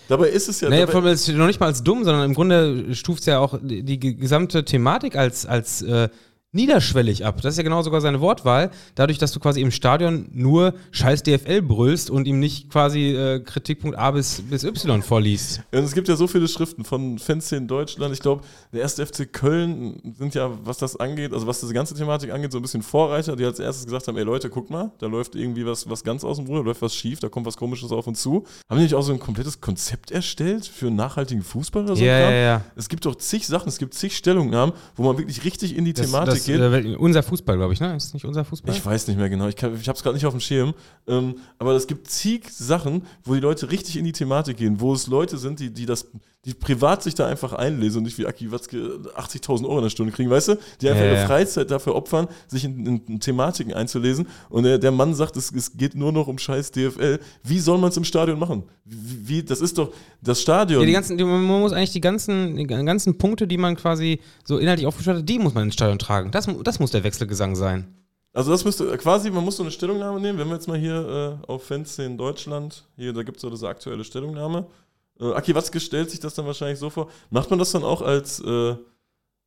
Dabei ist es ja. Naja, vor allem ist es noch nicht mal als dumm, sondern im Grunde stuft es ja auch die, die gesamte Thematik als, als äh, niederschwellig ab. Das ist ja genau sogar seine Wortwahl. Dadurch, dass du quasi im Stadion nur scheiß DFL brüllst und ihm nicht quasi äh, Kritikpunkt A bis, bis Y vorliest. und es gibt ja so viele Schriften von Fanszenen in Deutschland. Ich glaube, der erste FC Köln sind ja, was das angeht, also was diese ganze Thematik angeht, so ein bisschen Vorreiter, die als erstes gesagt haben: Ey Leute, guck mal, da läuft irgendwie was, was ganz aus dem Ruder, da läuft was schief, da kommt was Komisches auf uns zu. Haben die nicht auch so ein komplettes Konzept erstellt für einen nachhaltigen Fußball oder so? Ja, ja, ja. Es gibt doch zig Sachen, es gibt zig Stellungnahmen, wo man wirklich richtig in die Das, Thematik das, geht. äh, unser Fußball, glaube ich, ne? Ist nicht unser Fußball? Ich weiß nicht mehr genau, ich, kann- ich habe es gerade nicht auf dem Schirm. Ähm, aber es gibt zig Sachen, wo die Leute richtig in die Thematik gehen, wo es Leute sind, die, die das, die privat sich da einfach einlesen und nicht wie Aki Watzke 80.000 Euro in der Stunde kriegen, weißt du? Die einfach Ja, ihre ja. Freizeit dafür opfern, sich in, in, in Thematiken einzulesen. Und der, der Mann sagt, es, es geht nur noch um scheiß DFL. Wie soll man es im Stadion machen? Wie, wie, das ist doch das Stadion. Ja, die ganzen, die, man muss eigentlich die ganzen, die ganzen Punkte, die man quasi so inhaltlich aufgestellt hat, die muss man ins Stadion tragen. Das, das muss der Wechselgesang sein. Also das müsste quasi, man muss so eine Stellungnahme nehmen, wenn wir jetzt mal hier äh, auf Fanszenen Deutschland, hier, da gibt es so diese aktuelle Stellungnahme. Äh, Aki Watzke stellt sich das dann wahrscheinlich so vor. Macht man das dann auch als, äh,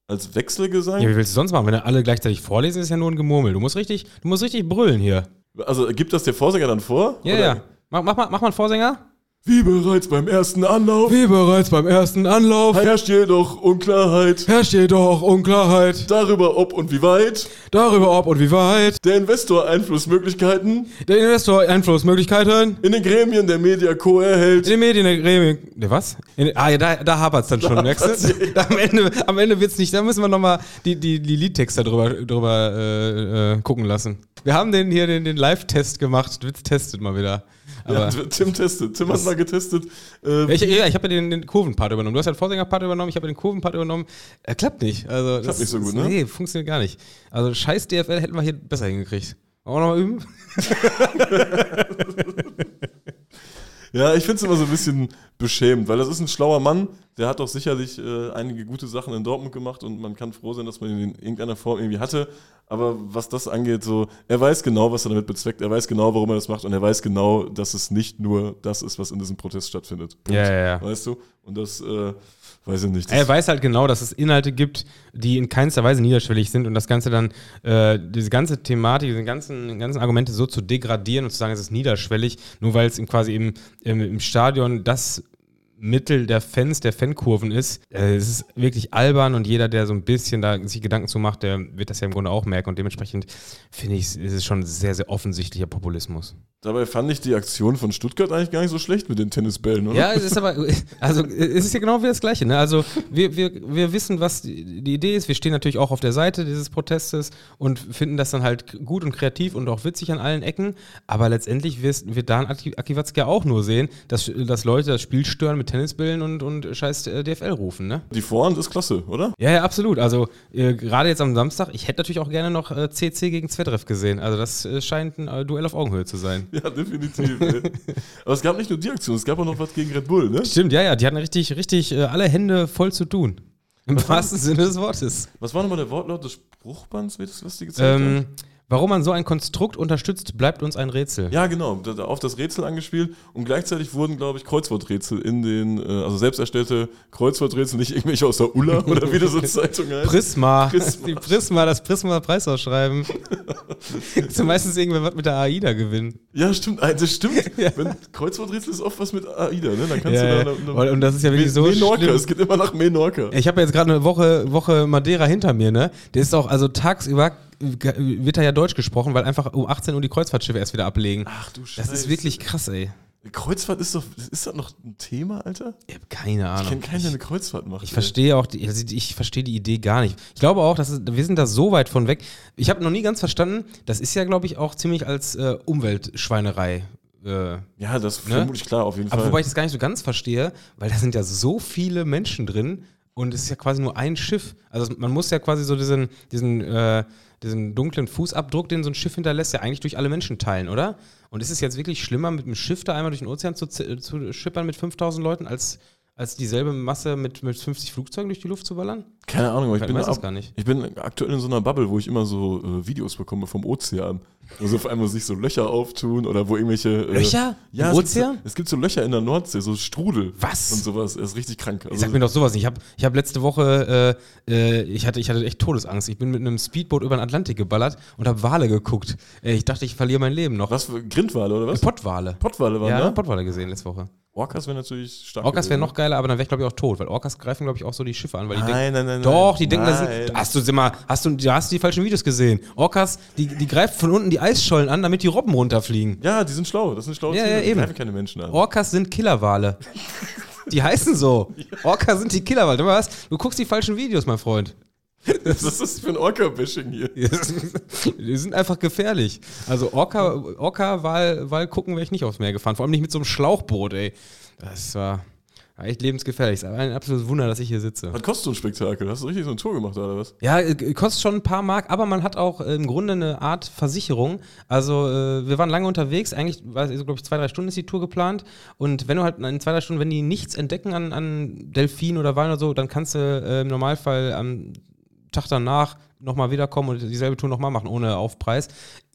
als Wechselgesang? Ja, wie willst du sonst machen? Wenn alle gleichzeitig vorlesen, ist ja nur ein Gemurmel. Du musst richtig, du musst richtig brüllen hier. Also gibt das der Vorsänger dann vor? Ja, Oder- ja. Mach, mach, mal, mach mal einen Vorsänger. Wie bereits beim ersten Anlauf Wie bereits beim ersten Anlauf herrscht jedoch Unklarheit herrscht jedoch Unklarheit darüber, ob und wie weit darüber, ob und wie weit der Investor Einflussmöglichkeiten der Investor Einflussmöglichkeiten in den Gremien der Media Co. erhält. in den Medien der Gremien. Der was? In, ah, ja, da, da hapert es dann schon, merkst du? Da am Ende, am Ende wird es nicht, da müssen wir nochmal die, die, die Liedtexte drüber, drüber äh, äh, gucken lassen. Wir haben den hier den, den Live-Test gemacht. Witz testet mal wieder. Aber Ja, Tim testet. Tim hat mal getestet. Äh, Ja, ich, ja, ich habe ja den, den Kurvenpart übernommen. Du hast ja den Vorsänger-Part übernommen, ich habe den Kurvenpart übernommen. Äh, klappt nicht. Also, das nicht so gut, ist, ne? Nee, funktioniert gar nicht. Also scheiß DFL hätten wir hier besser hingekriegt. Wollen wir nochmal üben? Ja, ich finde es immer so ein bisschen beschämend, weil das ist ein schlauer Mann. Der hat doch sicherlich äh, einige gute Sachen in Dortmund gemacht und man kann froh sein, dass man ihn in irgendeiner Form irgendwie hatte. Aber was das angeht, so, er weiß genau, was er damit bezweckt, er weiß genau, warum er das macht und er weiß genau, dass es nicht nur das ist, was in diesem Protest stattfindet. Punkt. Ja, ja, ja. Weißt du? Und das, äh, weiß ich nicht. Er weiß halt genau, dass es Inhalte gibt, die in keinster Weise niederschwellig sind und das Ganze dann, äh, diese ganze Thematik, diese ganzen, ganzen Argumente so zu degradieren und zu sagen, es ist niederschwellig, nur weil es ihm quasi im, im, im Stadion das Mittel der Fans, der Fankurven ist. Äh, es ist wirklich albern und jeder, der so ein bisschen da sich Gedanken zu macht, der wird das ja im Grunde auch merken und dementsprechend finde ich, ist es schon sehr, sehr offensichtlicher Populismus. Dabei fand ich die Aktion von Stuttgart eigentlich gar nicht so schlecht mit den Tennisbällen, oder? Ja, es ist aber, also es ist ja genau wie das Gleiche. Ne? Also wir, wir, wir wissen, was die, Idee ist. Wir stehen natürlich auch auf der Seite dieses Protestes und finden das dann halt gut und kreativ und auch witzig an allen Ecken. Aber letztendlich wird, wird Dan Aki Aki Watzke auch nur sehen, dass, dass Leute das Spiel stören mit Tennisbällen und, und scheiß äh, DFL rufen. Ne? Die Vorhand ist klasse, oder? Ja, ja, absolut. Also äh, gerade jetzt am Samstag, ich hätte natürlich auch gerne noch äh, CC gegen Zverev gesehen. Also das äh, scheint ein äh, Duell auf Augenhöhe zu sein. Ja, definitiv. Aber es gab nicht nur die Aktion, es gab auch noch was gegen Red Bull, ne? Stimmt, ja, ja, die hatten richtig, richtig äh, alle Hände voll zu tun. Im wahrsten Sinne des Wortes. Was war nochmal der Wortlaut des Spruchbands, was die gezeigt haben? Warum man so ein Konstrukt unterstützt, bleibt uns ein Rätsel. Ja, genau, auf das Rätsel angespielt und gleichzeitig wurden, glaube ich, Kreuzworträtsel in den, äh, also selbst erstellte Kreuzworträtsel, nicht irgendwelche aus der Ulla oder wie das so Zeitung heißt. Prisma. Prisma. Die Prisma, das Prisma-Preisausschreiben. so meistens irgendwer wird mit der AIDA gewinnen. Ja, stimmt, äh, das stimmt. Wenn Kreuzworträtsel ist oft was mit AIDA, ne? Dann kannst Ja, du ja. da eine, Und das ist ja wirklich so Menorca, schlimm. es geht immer nach Menorca. Ich habe jetzt gerade eine Woche, Woche Madeira hinter mir, ne? Der ist auch, also tagsüber wird da ja Deutsch gesprochen, weil einfach um 18 Uhr die Kreuzfahrtschiffe erst wieder ablegen. Ach du das ist wirklich krass, ey. Kreuzfahrt ist doch, ist das noch ein Thema, Alter? Ich habe keine Ich Ahnung. kenne keinen, der eine Kreuzfahrt macht. Ich ey. verstehe auch, die, also ich verstehe die Idee gar nicht. Ich glaube auch, dass es, wir sind da so weit von weg. Ich habe noch nie ganz verstanden, das ist ja, glaube ich, auch ziemlich als äh, Umweltschweinerei. Äh, Ja, das ist Ne? vermutlich klar, auf jeden aber Fall. wobei ich das gar nicht so ganz verstehe, weil da sind ja so viele Menschen drin und es ist ja quasi nur ein Schiff. Also man muss ja quasi so diesen, diesen, äh, diesen dunklen Fußabdruck, den so ein Schiff hinterlässt, ja eigentlich durch alle Menschen teilen, oder? Und ist es jetzt wirklich schlimmer, mit einem Schiff da einmal durch den Ozean zu, zu schippern mit 5000 Leuten, als, als dieselbe Masse mit, mit 50 Flugzeugen durch die Luft zu ballern? Keine Ahnung, aber ich Ich bin, weiß ab, gar nicht. ich bin aktuell in so einer Bubble, wo ich immer so äh, Videos bekomme vom Ozean. Wo so auf einmal sich so Löcher auftun oder wo irgendwelche. Äh, Löcher? Ja, Im es gibt so-? Es gibt so Löcher in der Nordsee, so Strudel. Was? Und sowas. Das ist richtig krank. Also, Sag mir doch sowas nicht. Ich habe ich hab letzte Woche, äh, äh, ich, hatte, ich hatte echt Todesangst. Ich bin mit einem Speedboot über den Atlantik geballert und habe Wale geguckt. Äh, ich dachte, ich verliere mein Leben noch. was für Grindwale oder was? Pottwale. Pottwale waren Ja, da? Pottwale gesehen letzte Woche. Orcas wäre natürlich stark. Orcas wäre noch geiler, aber dann wäre ich glaube ich auch tot, weil Orcas greifen glaube ich auch so die Schiffe an, weil die Nein, denken, nein, nein, nein. doch, die denken, das Nein. sind, hast du mal, hast du, da hast du die falschen Videos gesehen. Orcas, die, die greifen von unten die Eisschollen an, damit die Robben runterfliegen. Ja, die sind schlau. Das sind schlaue Ja, Tiere. ja, Die eben. greifen keine Menschen an. Orcas sind Killerwale. Die heißen so. Orcas sind die Killerwale. Du, was? du guckst die falschen Videos, mein Freund. Was ist das für ein Orca-Bashing hier? Die sind einfach gefährlich. Also Orca, Orca Wal, Wal gucken wäre ich nicht aufs Meer gefahren. Vor allem nicht mit so einem Schlauchboot, ey. Das war echt lebensgefährlich. Es ist aber ein absolutes Wunder, dass ich hier sitze. Was kostet so ein Spektakel? Hast du richtig so eine Tour gemacht oder was? Ja, äh, kostet schon ein paar Mark, aber man hat auch äh, im Grunde eine Art Versicherung. Also äh, wir waren lange unterwegs, eigentlich war es, glaube ich, zwei, drei Stunden ist die Tour geplant. Und wenn du halt in zwei, drei Stunden, wenn die nichts entdecken an, an Delfinen oder Walen oder so, dann kannst du äh, im Normalfall am Tag danach nochmal wiederkommen und dieselbe Tour nochmal machen, ohne Aufpreis.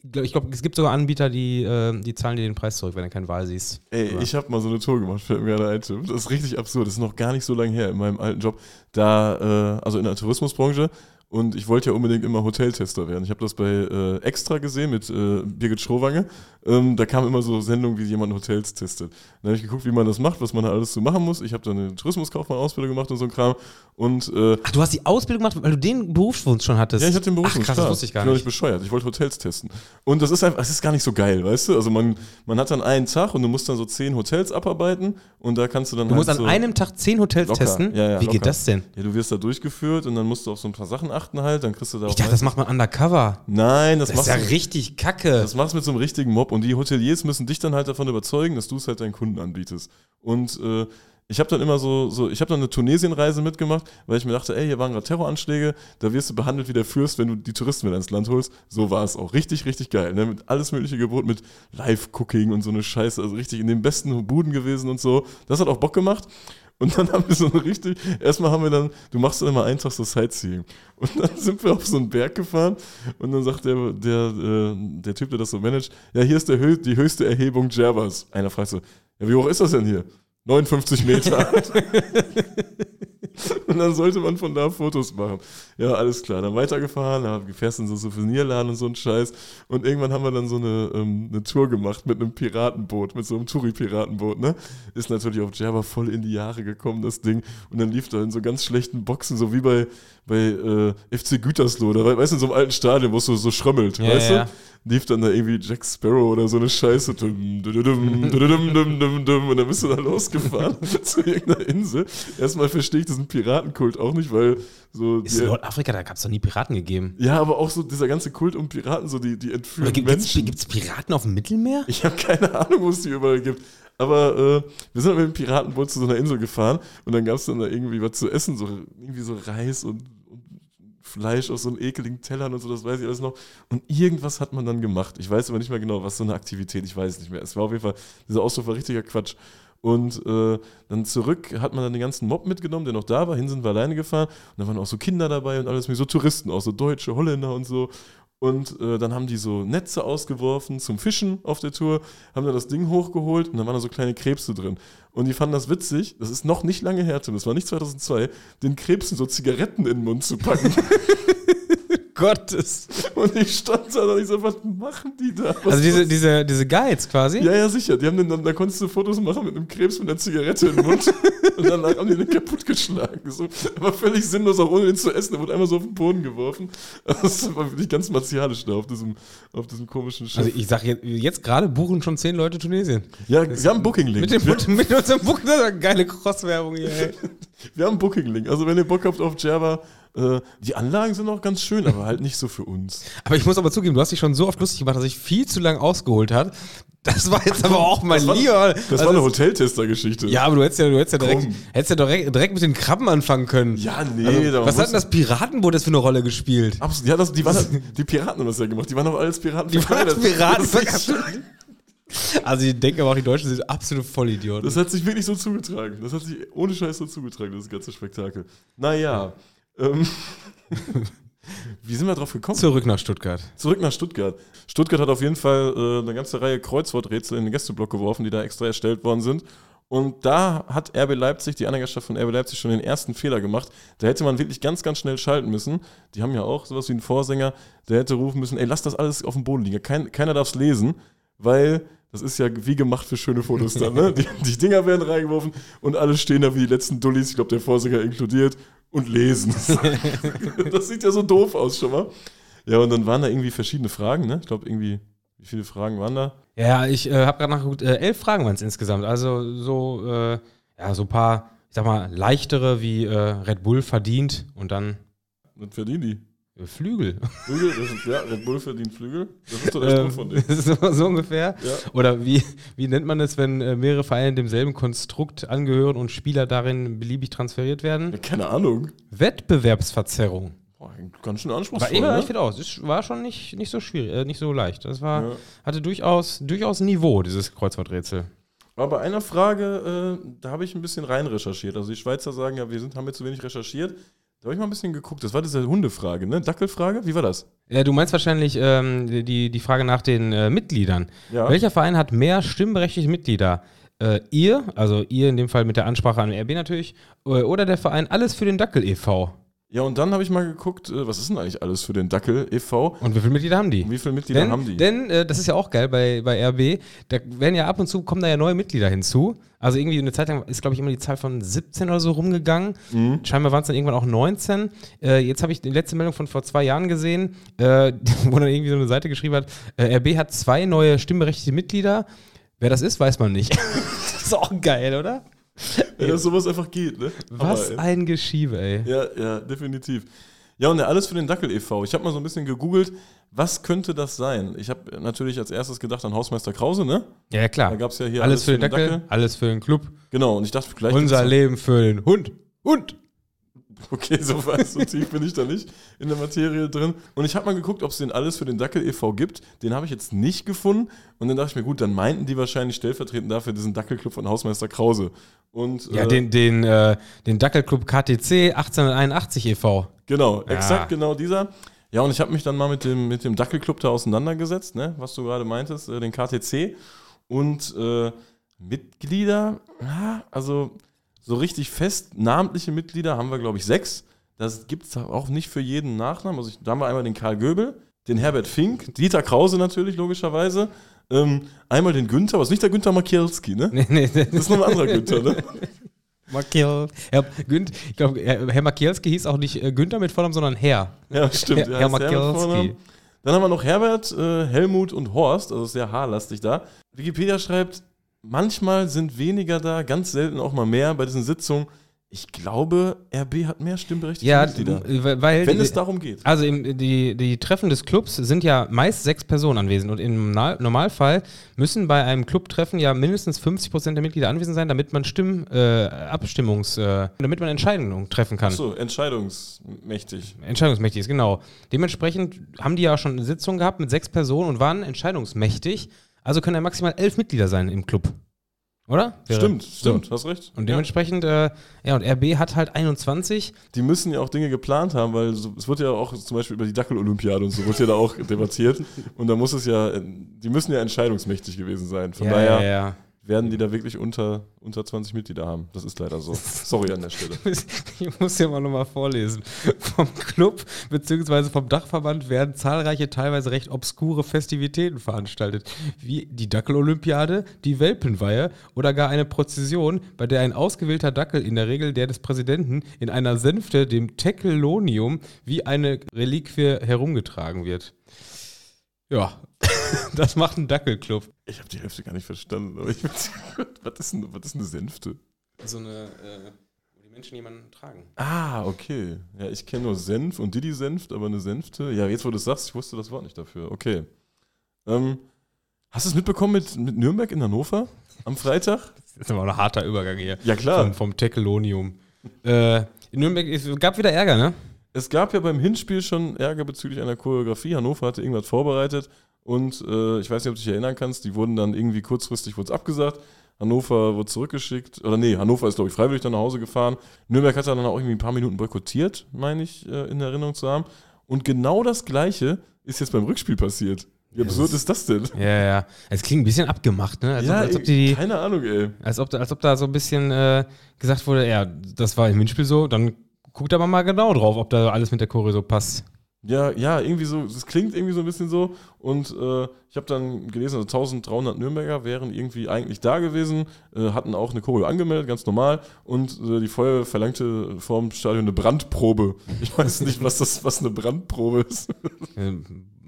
Ich glaube, glaub, es gibt sogar Anbieter, die, äh, die zahlen dir den Preis zurück, wenn du keinen Wal siehst. Ey, Aber- ich habe mal so eine Tour gemacht, fällt mir gerade ein. Das ist richtig absurd. Das ist noch gar nicht so lange her in meinem alten Job. Da, äh, also in der Tourismusbranche. Und ich wollte ja unbedingt immer Hoteltester werden. Ich habe das bei äh, Extra gesehen mit äh, Birgit Schrowange. Ähm, da kamen immer so Sendungen, wie jemand Hotels testet. Dann habe ich geguckt, wie man das macht, was man da alles so machen muss. Ich habe dann eine Tourismuskaufmann-Ausbildung gemacht und so ein Kram. Und äh, Ach, du hast die Ausbildung gemacht, weil du den Berufswunsch schon hattest. ja, ich hatte den Berufswunsch, Ach, krass, klar. das wusste ich gar bin doch nicht. bescheuert. Ich wollte Hotels testen. Und das ist einfach, es ist gar nicht so geil, weißt du? Also man, man hat dann einen Tag und du musst dann so zehn Hotels abarbeiten und da kannst du dann Du musst halt an so einem Tag zehn Hotels Locker. testen? Ja, ja, Wie locker. geht das denn? Ja, du wirst da durchgeführt und dann musst du auf so ein paar Sachen achten halt, dann kriegst du da Ich auch dachte, das macht man undercover. Nein, das, Das ist machst ja du richtig kacke. das machst du mit so einem richtigen Mob und die Hoteliers müssen dich dann halt davon überzeugen, dass du es halt deinen Kunden anbietest. Und äh, ich habe dann immer so, so ich habe dann eine Tunesien-Reise mitgemacht, weil ich mir dachte, ey, hier waren gerade Terroranschläge, da wirst du behandelt wie der Fürst, wenn du die Touristen wieder ins Land holst. So war es auch. Richtig, richtig geil. Ne? Mit alles mögliche Gebot, mit Live-Cooking und so eine Scheiße. Also richtig in den besten Buden gewesen und so. Das hat auch Bock gemacht. Und dann haben wir so eine richtig, erstmal haben wir dann, du machst dann immer einen Tag so Sightseeing. Und dann sind wir auf so einen Berg gefahren und dann sagt der, der, äh, der Typ, der das so managt, ja, hier ist der, die höchste Erhebung Jerbas. Einer fragt so, ja, wie hoch ist das denn hier? 59 Meter. und dann sollte man von da Fotos machen. Ja, alles klar. Dann weitergefahren, dann fährst in so Souvenirladen und so ein Scheiß. Und irgendwann haben wir dann so eine, ähm, eine Tour gemacht mit einem Piratenboot, mit so einem Touri-Piratenboot, ne? Ist natürlich auf Java voll in die Jahre gekommen, das Ding. Und dann lief da in so ganz schlechten Boxen, so wie bei, bei äh, FC Gütersloh, oder weißt du, in so einem alten Stadion, wo es so, so schrömmelt, Ja, weißt ja. du? Lief dann da irgendwie Jack Sparrow oder so eine Scheiße. Und dann bist du da losgefahren zu irgendeiner Insel. Erstmal verstehe ich diesen Piratenkult auch nicht, weil so. Ist die- Nordafrika, da gab es doch nie Piraten gegeben. ja, aber auch so dieser ganze Kult um Piraten, so die, die entführen Oder gibt Menschen. es Piraten auf dem Mittelmeer? Ich habe keine Ahnung, wo es die überall gibt. Aber äh, wir sind mit dem Piratenboot zu so einer Insel gefahren und dann gab es dann da irgendwie was zu essen, so irgendwie so Reis und, und Fleisch aus so einem ekeligen Tellern und so, das weiß ich alles noch. Und irgendwas hat man dann gemacht. Ich weiß aber nicht mehr genau, was so eine Aktivität, ich weiß nicht mehr. Es war auf jeden Fall, dieser Ausdruck war richtiger Quatsch. Und äh, dann zurück hat man dann den ganzen Mob mitgenommen, der noch da war. Hin sind wir alleine gefahren. Und da waren auch so Kinder dabei und alles, so Touristen, auch so Deutsche, Holländer und so. Und äh, dann haben die so Netze ausgeworfen zum Fischen auf der Tour, haben dann das Ding hochgeholt und dann waren da so kleine Krebse drin. Und die fanden das witzig, das ist noch nicht lange her, Tim, das war nicht 2002, den Krebsen so Zigaretten in den Mund zu packen. Gottes. und ich stand da und ich so, was machen die da? Was Also diese, diese, diese Guides quasi? ja, ja, sicher. Die haben den dann, da konntest du Fotos machen mit einem Krebs mit einer Zigarette im Mund. und dann haben die den kaputtgeschlagen. So. Aber völlig sinnlos, auch ohne ihn zu essen. Der wurde einmal so auf den Boden geworfen. Das war wirklich ganz martialisch da auf diesem, auf diesem komischen Schiff. Also ich sag jetzt, jetzt gerade buchen schon zehn Leute Tunesien. ja, wir haben Booking-Link. Mit, dem, wir, mit unserem das ist eine geile Cross-Werbung hier, ey. wir haben Booking-Link. Also wenn ihr Bock habt auf Java, äh, die Anlagen sind auch ganz schön, aber halt nicht so für uns. Aber ich muss aber zugeben, du hast dich schon so oft lustig gemacht, dass ich viel zu lang ausgeholt hat. Das war jetzt aber auch mein Das war- Lieber. Das Also war eine Hoteltester-Geschichte. Ja, aber du hättest ja, du hättest ja direkt, Komm. hättest ja direkt, direkt mit den Krabben anfangen können. Ja, nee, Also, was hat denn das Piratenboot jetzt für eine Rolle gespielt? Absolut. Ja, das, die, waren, die Piraten haben das ja gemacht. Die waren auch alles Piraten. Die waren als Piraten Also ich denke aber auch, die Deutschen sind absolute Vollidioten. das hat sich wirklich so zugetragen. Das hat sich ohne Scheiß so zugetragen, das ganze Spektakel. Naja. Ähm, wie sind wir drauf gekommen? Zurück nach Stuttgart. Zurück nach Stuttgart. Stuttgart hat auf jeden Fall äh, eine ganze Reihe Kreuzworträtsel in den Gästeblock geworfen, die da extra erstellt worden sind. Und da hat RB Leipzig, die Anhängerschaft von RB Leipzig, schon den ersten Fehler gemacht. Da hätte man wirklich ganz, ganz schnell schalten müssen. Die haben ja auch sowas wie einen Vorsänger, der hätte rufen müssen, ey, lass das alles auf dem Boden liegen. Kein, keiner darf es lesen, weil das ist ja wie gemacht für schöne Fotos dann. Ne? Die, die Dinger werden reingeworfen und alle stehen da wie die letzten Dullis, ich glaube, der Vorsänger inkludiert, und lesen. das sieht ja so doof aus schon mal. Ja, und dann waren da irgendwie verschiedene Fragen, ne? Ich glaube, irgendwie, wie viele Fragen waren da? Ja, ich äh, habe gerade nachgeguckt, äh, elf Fragen waren es insgesamt. Also so, äh, ja, so ein paar, ich sag mal, leichtere wie äh, Red Bull verdient und dann Was verdienen die? Äh, Flügel. Flügel? Das ist, ja, Red Bull verdient Flügel. Das ist doch der Ähm, von denen. so, so ungefähr. Ja. Oder wie, wie nennt man es, wenn äh, mehrere Vereine demselben Konstrukt angehören und Spieler darin beliebig transferiert werden? Ja, keine Ahnung. Wettbewerbsverzerrung. Boah, ganz schön War anspruchsvoll. immer ne? leicht aus. Es war schon nicht, nicht so schwierig, äh, nicht so leicht. Das war, Ja. hatte durchaus, durchaus Niveau, dieses Kreuzworträtsel. Aber bei einer Frage, äh, da habe ich ein bisschen rein recherchiert. Also die Schweizer sagen ja, wir sind, haben jetzt zu wenig recherchiert. Da habe ich mal ein bisschen geguckt. Das war diese Hundefrage, ne? Dackelfrage? Wie war das? Ja, du meinst wahrscheinlich ähm, die, die Frage nach den äh, Mitgliedern. Ja. Welcher Verein hat mehr stimmberechtigte Mitglieder? Äh, ihr, also ihr in dem Fall mit der Ansprache an RB natürlich, äh, oder der Verein Alles für den Dackel e.V. Ja, und dann habe ich mal geguckt, äh, was ist denn eigentlich alles für den Dackel e.V.? Und wie viele Mitglieder haben die? Wie viele Mitglieder Denn, haben die? denn äh, das ist ja auch geil bei, bei RB, da werden ja ab und zu, kommen da ja neue Mitglieder hinzu. Also irgendwie eine Zeit lang ist, glaube ich, immer die Zahl von 17 oder so rumgegangen. Mhm. Scheinbar waren es dann irgendwann auch 19. Äh, jetzt habe ich die letzte Meldung von vor zwei Jahren gesehen, äh, wo dann irgendwie so eine Seite geschrieben hat, äh, RB hat zwei neue stimmberechtigte Mitglieder. Wer das ist, weiß man nicht. das ist auch geil, oder? ja, dass sowas einfach geht, ne? Was Aber, ein Geschiebe, ey. Ja, ja, definitiv. Ja, und der Alles für den Dackel e.V. Ich habe mal so ein bisschen gegoogelt, was könnte das sein? Ich habe natürlich als erstes gedacht an Hausmeister Krause, ne? Ja, ja, klar. Da gab es ja hier alles, für den Dackel, alles für den Club. Genau, und ich dachte, vielleicht. Unser Leben für den Hund. Hund. Okay, so, weit, so tief bin ich da nicht in der Materie drin. Und ich habe mal geguckt, ob es den alles für den Dackel e.V. gibt. Den habe ich jetzt nicht gefunden. Und dann dachte ich mir, gut, dann meinten die wahrscheinlich stellvertretend dafür diesen Dackelclub von Hausmeister Krause. Und, Ja, äh, den, den, äh, den Dackelclub KTC 1881 e.V. Genau, Ja. exakt genau dieser. Ja, und ich habe mich dann mal mit dem, mit dem Dackelclub da auseinandergesetzt, ne, was du gerade meintest, äh, den KTC. Und äh, Mitglieder, ja, also so richtig fest namentliche Mitglieder haben wir, glaube ich, sechs. Das gibt es auch nicht für jeden Nachnamen. Also ich, da haben wir einmal den Karl Göbel, den Herbert Fink, Dieter Krause natürlich, logischerweise. Ähm, einmal den Günther, was nicht der Günther Makielski, ne? Nee, nee, Das ist noch ein anderer Günther, ne? Makiel. Herr, Günt, ich glaube, Herr, Makielski hieß auch nicht äh, Günther mit Vornamen, sondern Herr. Ja, stimmt. Herr, Herr Makielski. Dann haben wir noch Herbert, äh, Helmut und Horst, also sehr haarlastig da. Wikipedia schreibt, manchmal sind weniger da, ganz selten auch mal mehr bei diesen Sitzungen. Ich glaube, RB hat mehr stimmberechtigte Ja, Mitglieder. äh, weil. Wenn es darum geht. Also im, die, die Treffen des Clubs sind ja meist sechs Personen anwesend und im Normalfall müssen bei einem Clubtreffen ja mindestens 50% der Mitglieder anwesend sein, damit man Stimm, äh, Abstimmungs, äh, damit man Entscheidungen treffen kann. Achso, entscheidungsmächtig. Entscheidungsmächtig ist, genau. Dementsprechend haben die ja schon eine Sitzung gehabt mit sechs Personen und waren entscheidungsmächtig. Also können ja maximal elf Mitglieder sein im Club. Oder? Wäre- Stimmt, so. stimmt, hast recht. Und ja. dementsprechend, äh, ja, und RB hat halt 21. Die müssen ja auch Dinge geplant haben, weil so, es wird ja auch zum Beispiel über die Dackel-Olympiade und so wird ja da auch debattiert. Und da muss es ja, die müssen ja entscheidungsmächtig gewesen sein. Von daher ja, ja. Werden die da wirklich unter, unter 20 Mitglieder haben. Das ist leider so. Sorry an der Stelle. Ich muss ja mal nochmal vorlesen. Vom Club bzw. vom Dachverband werden zahlreiche, teilweise recht obskure Festivitäten veranstaltet, wie die Dackelolympiade, die Welpenweihe oder gar eine Prozession, bei der ein ausgewählter Dackel, in der Regel der des Präsidenten, in einer Sänfte, dem Teckelonium, wie eine Reliquie herumgetragen wird. Ja, das macht ein Dackelclub. Ich habe die Hälfte gar nicht verstanden. Aber ich, was, ist denn, was ist eine Sänfte? So eine, äh, wo die Menschen jemanden tragen. Ah, okay. Ja, ich kenne nur Senf und Didi Senft, aber eine Sänfte. Ja, jetzt wo du es sagst, ich wusste das Wort nicht dafür. Okay. Ähm, hast du es mitbekommen mit, mit Nürnberg in Hannover am Freitag? Das ist aber ein harter Übergang hier. Ja, klar. Vom, vom Teckelonium. äh, in Nürnberg, es gab wieder Ärger, ne? Es gab ja beim Hinspiel schon Ärger bezüglich einer Choreografie. Hannover hatte irgendwas vorbereitet und äh, ich weiß nicht, ob du dich erinnern kannst, die wurden dann irgendwie kurzfristig wurde abgesagt. Hannover wurde zurückgeschickt, oder nee, Hannover ist, glaube ich, freiwillig dann nach Hause gefahren. Nürnberg hat dann auch irgendwie ein paar Minuten boykottiert, meine ich, äh, in Erinnerung zu haben. Und genau das Gleiche ist jetzt beim Rückspiel passiert. Wie absurd ist das denn? Ja, ja. Es klingt ein bisschen abgemacht, ne? Als, ja, ob, als, ob, die, keine Ahnung, ey. als, ob, da- als ob da so ein bisschen äh, gesagt wurde, ja, das war im Hinspiel so, dann guckt aber mal genau drauf, ob da alles mit der Choreo so passt. Ja, ja, irgendwie so, es klingt irgendwie so ein bisschen so. Und äh, ich habe dann gelesen, also 1300 Nürnberger wären irgendwie eigentlich da gewesen, äh, hatten auch eine Choreo angemeldet, ganz normal. Und äh, die Feuerwehr verlangte vorm Stadion eine Brandprobe. Ich weiß nicht, was das, was eine Brandprobe ist. Äh,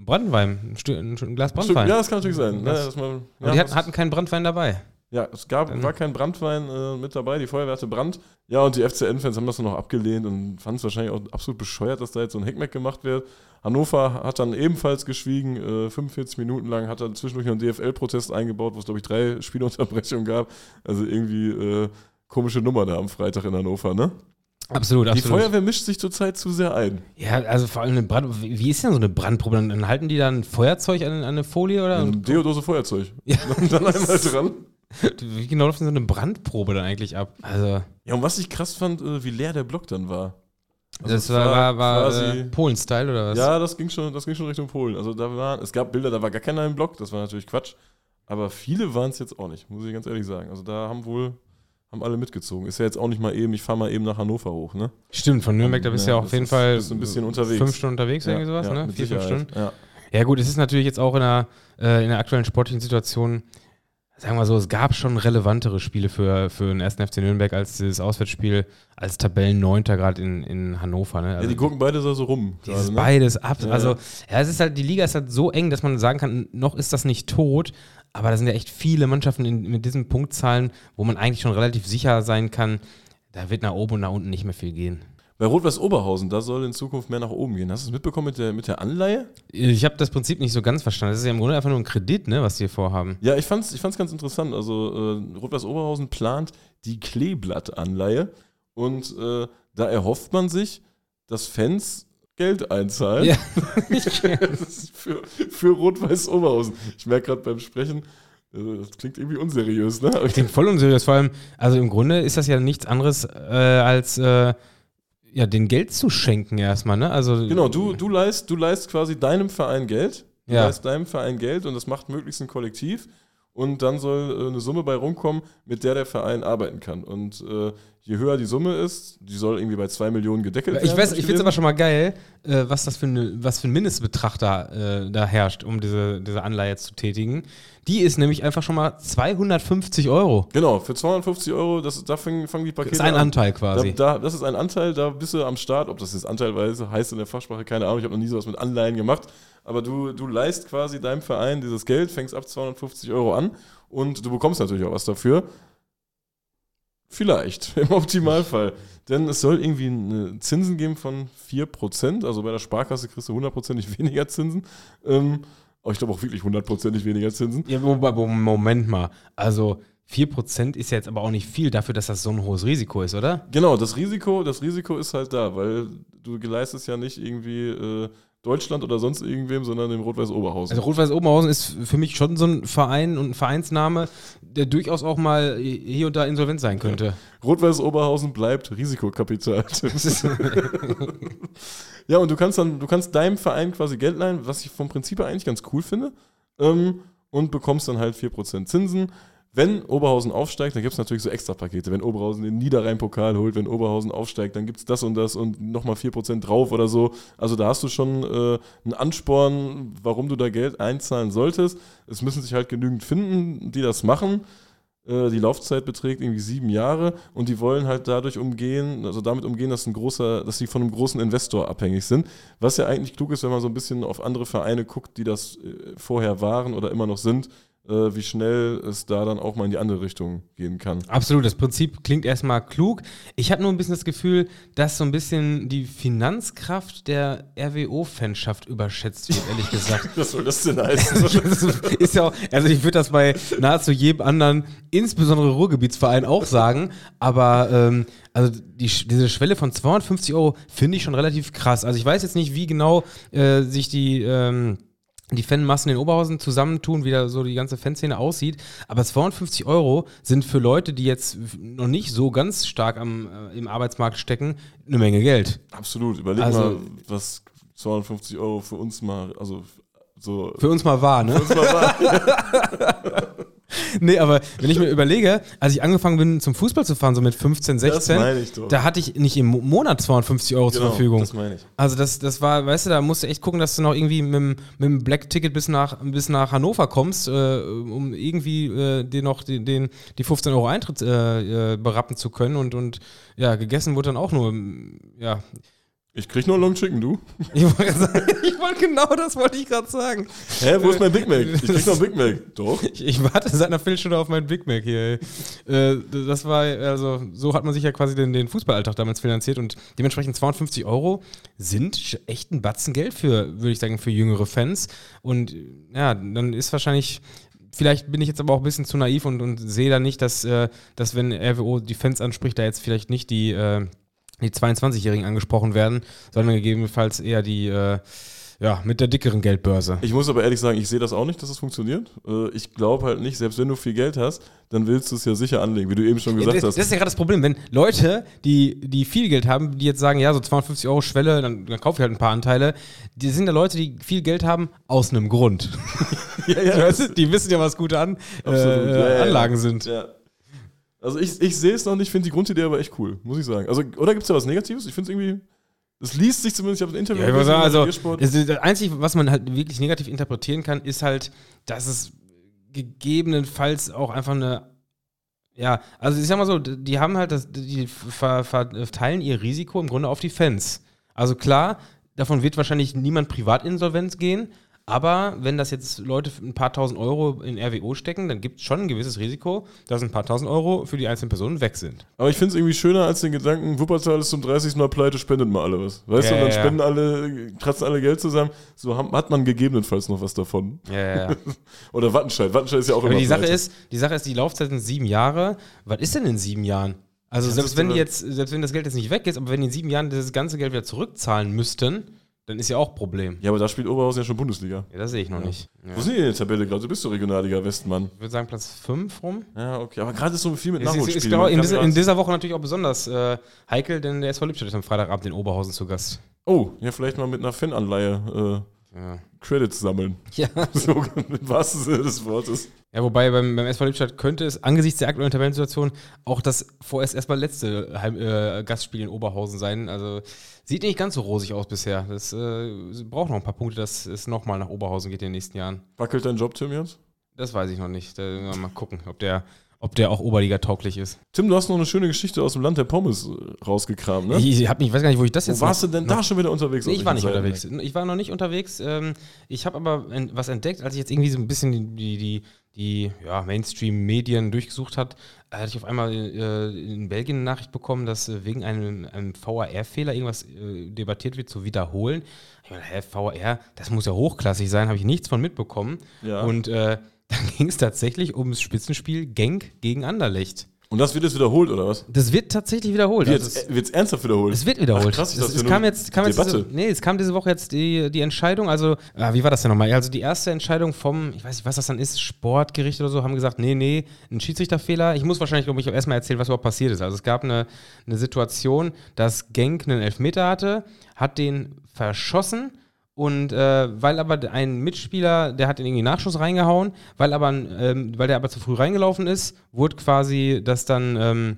Brandwein, ein, ein, Glas Brandwein. ja, das kann natürlich sein. Ne, Das- ja, die hatten, hatten keinen Brandwein dabei. Ja, es gab, Dann- war kein Brandwein äh, mit dabei, die Feuerwehr hatte Brand. Ja, und die FCN-Fans haben das dann noch abgelehnt und fanden es wahrscheinlich auch absolut bescheuert, dass da jetzt so ein Heckmeck gemacht wird. Hannover hat dann ebenfalls geschwiegen, äh, 45 Minuten lang, hat dann zwischendurch noch einen DFL-Protest eingebaut, wo es, glaube ich, drei Spielunterbrechungen gab. Also irgendwie äh, komische Nummer da am Freitag in Hannover, ne? Absolut, Die absolut. Feuerwehr mischt sich zurzeit zu sehr ein. Ja, also vor allem eine Brand. Wie ist denn so eine Brandprobe? Dann, halten die dann ein Feuerzeug an, an eine Folie oder? Ein Deodose Feuerzeug. Ja. Und dann einmal dran. Wie genau läuft denn so eine Brandprobe dann eigentlich ab? Also, Ja, und was ich krass fand, äh, wie leer der Block dann war. Also das es war, war, war quasi- äh, Polen-Style oder was? Ja, das ging schon, das ging schon Richtung Polen. Also da waren, es gab Bilder, da war gar keiner im Block, das war natürlich Quatsch. Aber viele waren es jetzt auch nicht, muss ich ganz ehrlich sagen. Also da haben wohl, haben alle mitgezogen. Ist ja jetzt auch nicht mal eben, ich fahre mal eben nach Hannover hoch, ne? Stimmt, von Nürnberg, da bist du ja, Ja, auf das jeden ist- Fall ein bisschen unterwegs. fünf Stunden unterwegs, irgendwie sowas, ne? mit Vier, fünf Sicherheit. Stunden. Ja. Ja, gut, es ist natürlich jetzt auch in der, äh, in der aktuellen sportlichen Situation, sagen wir so, es gab schon relevantere Spiele für, für den ersten FC Nürnberg als dieses Auswärtsspiel als Tabellenneunter gerade in, in Hannover. Ne? ja, Also die gucken beide so rum. gerade, ne? beides ab. Ja, also, ja. ja, es ist halt, die Liga ist halt so eng, dass man sagen kann, noch ist das nicht tot, aber da sind ja echt viele Mannschaften in, mit diesen Punktzahlen, wo man eigentlich schon relativ sicher sein kann, da wird nach oben und nach unten nicht mehr viel gehen. Bei Rot-Weiß Oberhausen, da soll in Zukunft mehr nach oben gehen. Hast du es mitbekommen mit der, mit der Anleihe? Ich habe das Prinzip nicht so ganz verstanden. Das ist ja im Grunde einfach nur ein Kredit, ne, was die vorhaben. Ja, ich fand's, ich fand's ganz interessant. Also äh, Rot-Weiß Oberhausen plant die Kleeblatt-Anleihe. Und äh, da erhofft man sich, dass Fans Geld einzahlen. Ja. für, für Rot-Weiß Oberhausen. Ich merke gerade beim Sprechen, äh, das klingt irgendwie unseriös, ne? Klingt voll unseriös. Vor allem, also im Grunde ist das ja nichts anderes äh, als äh, ja, den Geld zu schenken erstmal, ne? Also Genau, du, du, leist, du leist quasi deinem Verein Geld. Du Ja. leist deinem Verein Geld und das macht möglichst ein Kollektiv. Und dann soll äh, eine Summe bei rumkommen, mit der der Verein arbeiten kann. Und äh, je höher die Summe ist, die soll irgendwie bei 2 Millionen gedeckelt werden. Ich weiß, hab ich finde es aber schon mal geil, äh, was das für, eine, was für ein Mindestbetrag da, äh, da herrscht, um diese, diese Anleihe zu tätigen. Die ist nämlich einfach schon mal 250 Euro. Genau, für 250 Euro, das, da fangen, fangen die Pakete Das ist ein an. Anteil Da, quasi. da, das ist ein Anteil, da bist du am Start. Ob das jetzt anteilweise heißt in der Fachsprache, keine Ahnung. Ich habe noch nie sowas mit Anleihen gemacht. Aber du, du leist quasi deinem Verein dieses Geld, fängst ab 250 Euro an und du bekommst natürlich auch was dafür. Vielleicht, im Optimalfall. Denn es soll irgendwie eine Zinsen geben von 4%. Also bei der Sparkasse kriegst du hundertprozentig weniger Zinsen. Ähm, aber ich glaube auch wirklich hundertprozentig weniger Zinsen. Ja, Moment mal. Also 4% ist ja jetzt aber auch nicht viel dafür, dass das so ein hohes Risiko ist, oder? Genau, das Risiko, das Risiko ist halt da, weil du leistest ja nicht irgendwie äh, Deutschland oder sonst irgendwem, sondern dem Rot-Weiß Oberhausen. Also Rot-Weiß Oberhausen ist für mich schon so ein Verein und ein Vereinsname, der durchaus auch mal hier und da insolvent sein könnte. Rot-Weiß Oberhausen bleibt Risikokapital. ja, und du kannst dann, du kannst deinem Verein quasi Geld leihen, was ich vom Prinzip her eigentlich ganz cool finde, ähm, und bekommst dann halt 4% Zinsen. Wenn Oberhausen aufsteigt, dann gibt es natürlich so Extra-Pakete. Wenn Oberhausen den Niederrhein-Pokal holt, wenn Oberhausen aufsteigt, dann gibt es das und das und nochmal 4% drauf oder so. Also da hast du schon äh, einen Ansporn, warum du da Geld einzahlen solltest. Es müssen sich halt genügend finden, die das machen. Äh, die Laufzeit beträgt irgendwie sieben Jahre und die wollen halt dadurch umgehen, also damit umgehen, dass ein großer, dass sie von einem großen Investor abhängig sind. Was ja eigentlich klug ist, wenn man so ein bisschen auf andere Vereine guckt, die das äh, vorher waren oder immer noch sind, wie schnell es da dann auch mal in die andere Richtung gehen kann. Absolut, das Prinzip klingt erstmal klug. Ich habe nur ein bisschen das Gefühl, dass so ein bisschen die Finanzkraft der RWO-Fanschaft überschätzt wird, ehrlich gesagt. Was soll das denn heißen? Das ist ja auch, also ich würde das bei nahezu jedem anderen, insbesondere Ruhrgebietsverein, auch sagen, aber ähm, also die, diese Schwelle von 250 Euro finde ich schon relativ krass. Also ich weiß jetzt nicht, wie genau äh, sich die ähm, die Fanmassen in Oberhausen zusammentun, wie da so die ganze Fanszene aussieht. Aber 250 Euro sind für Leute, die jetzt noch nicht so ganz stark am, äh, im Arbeitsmarkt stecken, eine Menge Geld. Absolut. Überleg Also- mal, was 250 Euro für uns mal, also so. Für uns mal wahr, ne? uns mal war. Nee, aber wenn ich mir überlege, als ich angefangen bin, zum Fußball zu fahren, so mit 15, 16, meine ich doch. da hatte ich nicht im Mo- Monat 250 Euro zur Genau, Verfügung. Das meine ich. Also das, das war, weißt du, da musst du echt gucken, dass du noch irgendwie mit, dem- mit dem Black-Ticket bis nach, bis nach Hannover kommst, äh, um irgendwie äh, dir noch den, den, die 15 Euro Eintritt äh, äh, berappen zu können. Und, und ja, gegessen wurde dann auch nur, ja. Ich krieg nur Long Chicken, du. Ich wollte genau das wollte ich gerade sagen. Hä, wo ist mein Big Mac? Ich krieg noch Big Mac. Doch. Ich, ich warte seit einer Viertelstunde auf meinen Big Mac hier. ey. Äh, das war, also, so hat man sich ja quasi den, den Fußballalltag damals finanziert und dementsprechend 250 Euro sind echt ein Batzen Geld für, würde ich sagen, für jüngere Fans. Und ja, dann ist wahrscheinlich. Vielleicht bin ich jetzt aber auch ein bisschen zu naiv und, und sehe da nicht, dass, äh, dass, wenn RWO die Fans anspricht, da jetzt vielleicht nicht die, äh, die 22-Jährigen angesprochen werden, sondern gegebenenfalls eher die, äh, ja, mit der dickeren Geldbörse. Ich muss aber ehrlich sagen, ich sehe das auch nicht, dass es funktioniert. Äh, Ich glaube halt nicht, selbst wenn du viel Geld hast, dann willst du es ja sicher anlegen, wie du eben schon Ja, gesagt das, hast. das ist ja gerade das Problem, wenn Leute, die, die viel Geld haben, die jetzt sagen, ja, so 250 Euro Schwelle, dann, dann kaufe ich halt ein paar Anteile. Die sind ja Leute, die viel Geld haben, aus einem Grund. ja, ja, die wissen ja, was gute An äh, Ja, ja, ja. Anlagen sind. Ja. Also ich, ich sehe es noch nicht, finde die Grundidee aber echt cool, muss ich sagen. Also, oder gibt es da was Negatives? Ich finde es irgendwie. Es liest sich zumindest, ich habe ein Interview Ja, sagen, also, Biersport. das, das Einzige, was man halt wirklich negativ interpretieren kann, ist halt, dass es gegebenenfalls auch einfach eine ja, also ich sag mal so, die haben halt das, die ver, verteilen ihr Risiko im Grunde auf die Fans. Also klar, davon wird wahrscheinlich niemand Privatinsolvenz gehen, aber wenn das jetzt Leute ein paar tausend Euro in RWO stecken, dann gibt es schon ein gewisses Risiko, dass ein paar tausend Euro für die einzelnen Personen weg sind. Aber ich finde es irgendwie schöner als den Gedanken, Wuppertal ist zum 30. Mal pleite, spendet mal alle was. Weißt Ja, du, dann ja, ja. spenden alle, kratzen alle Geld zusammen. So hat man gegebenenfalls noch was davon. Ja, ja, ja. Oder Wattenscheid. Wattenscheid ist ja auch Aber immer die Sache pleite. ist, die Sache ist, die Laufzeit sind sieben Jahre. Was ist denn in sieben Jahren? Also selbst wenn jetzt, selbst wenn das Geld jetzt nicht weg ist, aber wenn die in sieben Jahren das ganze Geld wieder zurückzahlen müssten, dann ist ja auch ein Problem. Ja, aber da spielt Oberhausen ja schon Bundesliga. Ja, das sehe ich noch nicht. Ja. Wo sind die in der Tabelle gerade? Du bist doch Regionalliga Westmann. Ich würde sagen Platz 5 rum. Ja, okay. Aber gerade ist so viel mit Nachholspielen. glaub, in, in dieser Woche natürlich auch besonders äh, heikel, denn der SV Lippstadt ist am Freitagabend in Oberhausen zu Gast. oh, ja, vielleicht mal mit einer Fananleihe Ja. Credits sammeln. Ja. So, im wahrsten Sinne des Wortes. ja, wobei beim, beim SV Lippstadt könnte es angesichts der aktuellen Tabellensituation auch das vorerst erstmal letzte Heim, äh, Gastspiel in Oberhausen sein. Also sieht nicht ganz so rosig aus bisher. Das äh, braucht noch ein paar Punkte, dass es nochmal nach Oberhausen geht in den nächsten Jahren. Wackelt dein Job, Tim, jetzt? Das weiß ich noch nicht. Da, mal gucken, ob der, ob der auch Oberliga tauglich ist. Tim, du hast noch eine schöne Geschichte aus dem Land der Pommes äh, rausgekramt, ne? Ich, hab nicht, ich weiß gar nicht, wo ich das jetzt Wo warst du denn da schon wieder unterwegs? Nee, ich war nicht welchen unterwegs. Seiten? Ich war noch nicht unterwegs. Ähm, ich habe aber was entdeckt, als ich jetzt irgendwie so ein bisschen die, die, die, ja, Mainstream-Medien durchgesucht hat, hatte ich auf einmal äh, in Belgien eine Nachricht bekommen, dass äh, wegen einem, einem VAR-Fehler irgendwas äh, debattiert wird zu wiederholen. Ich meine, hä, VAR, das muss ja hochklassig sein, habe ich nichts von mitbekommen. Ja. Und äh, dann ging es tatsächlich ums Spitzenspiel Genk gegen Anderlecht. Und das wird jetzt wiederholt, oder was? Das wird tatsächlich wiederholt. Wird Also es- ernsthaft wiederholt? es wird wiederholt. Ach, krass, ich es, kam jetzt, kam jetzt Debatte. diese, nee, es kam diese Woche jetzt die, die Entscheidung, also, ah, wie war das denn nochmal? Also die erste Entscheidung vom, ich weiß nicht, was das dann ist, Sportgericht oder so, haben gesagt, nee, nee, ein Schiedsrichterfehler. Ich muss wahrscheinlich, glaube ich, erstmal erzählen, was überhaupt passiert ist. Also es gab eine, eine Situation, dass Genk einen Elfmeter hatte, hat den verschossen und äh, weil aber ein Mitspieler, der hat in irgendwie Nachschuss reingehauen, weil aber ähm, weil der aber zu früh reingelaufen ist, wurde quasi das dann ähm,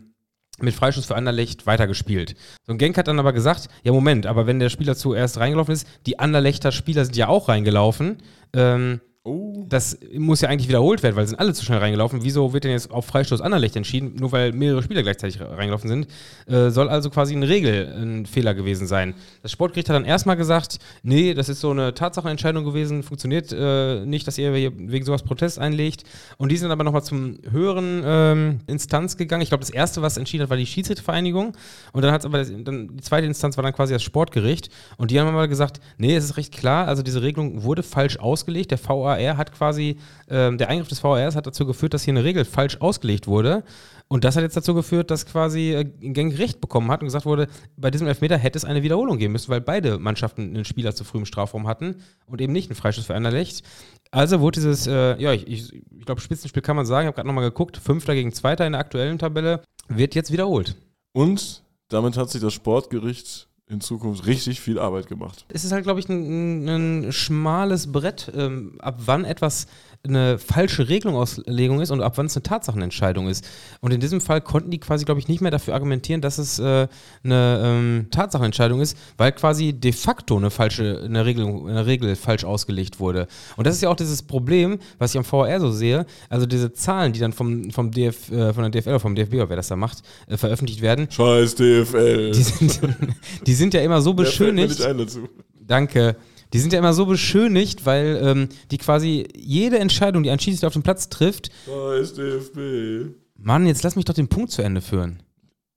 mit Freischuss für Anderlecht weitergespielt. So ein Genk hat dann aber gesagt, ja Moment, aber wenn der Spieler zuerst reingelaufen ist, die Anderlechter Spieler sind ja auch reingelaufen. Ähm, Oh. das muss ja eigentlich wiederholt werden, weil sie sind alle zu schnell reingelaufen. Wieso wird denn jetzt auf Freistoß Anderlecht entschieden, nur weil mehrere Spieler gleichzeitig reingelaufen sind? Äh, soll also quasi eine Regel ein Fehler gewesen sein. Das Sportgericht hat dann erstmal gesagt, nee, das ist so eine Tatsachenentscheidung gewesen, funktioniert äh, nicht, dass ihr wegen sowas Protest einlegt. Und die sind aber nochmal zum höheren ähm, Instanz gegangen. Ich glaube, das erste, was entschieden hat, war die Schiedsrichtervereinigung. Und dann hat es aber, das, dann, die zweite Instanz war dann quasi das Sportgericht. Und die haben aber gesagt, nee, es ist recht klar, also diese Regelung wurde falsch ausgelegt. Der VAR hat quasi, ähm, der Eingriff des VARs hat dazu geführt, dass hier eine Regel falsch ausgelegt wurde. Und das hat jetzt dazu geführt, dass quasi äh, Genk Recht bekommen hat und gesagt wurde, bei diesem Elfmeter hätte es eine Wiederholung geben müssen, weil beide Mannschaften einen Spieler zu früh im Strafraum hatten und eben nicht einen Freischuss für Anderlecht. Also wurde dieses, äh, ja, ich, ich, ich glaube, Spitzenspiel kann man sagen, ich habe gerade nochmal geguckt, Fünfter gegen Zweiter in der aktuellen Tabelle, wird jetzt wiederholt. Und damit hat sich das Sportgericht in Zukunft richtig viel Arbeit gemacht. Es ist halt, glaube ich, ein, ein, schmales Brett, ähm, ab wann etwas eine falsche Regelungsauslegung ist und ab wann es eine Tatsachenentscheidung ist. Und in diesem Fall konnten die quasi, glaube ich, nicht mehr dafür argumentieren, dass es äh, eine ähm, Tatsachenentscheidung ist, weil quasi de facto eine falsche, eine Regelung, eine Regel falsch ausgelegt wurde. Und das ist ja auch dieses Problem, was ich am VR so sehe. Also diese Zahlen, die dann vom, vom DF, äh, von der DFL oder vom DFB, oder wer das da macht, äh, veröffentlicht werden, Scheiß DFL. die sind, die sind ja immer so beschönigt. nicht ein dazu. Danke. Die sind ja immer so beschönigt, weil ähm, die quasi jede Entscheidung, die ein Schiedsrichter auf dem Platz trifft, Scheiß DFB. Mann, jetzt lass mich doch den Punkt zu Ende führen.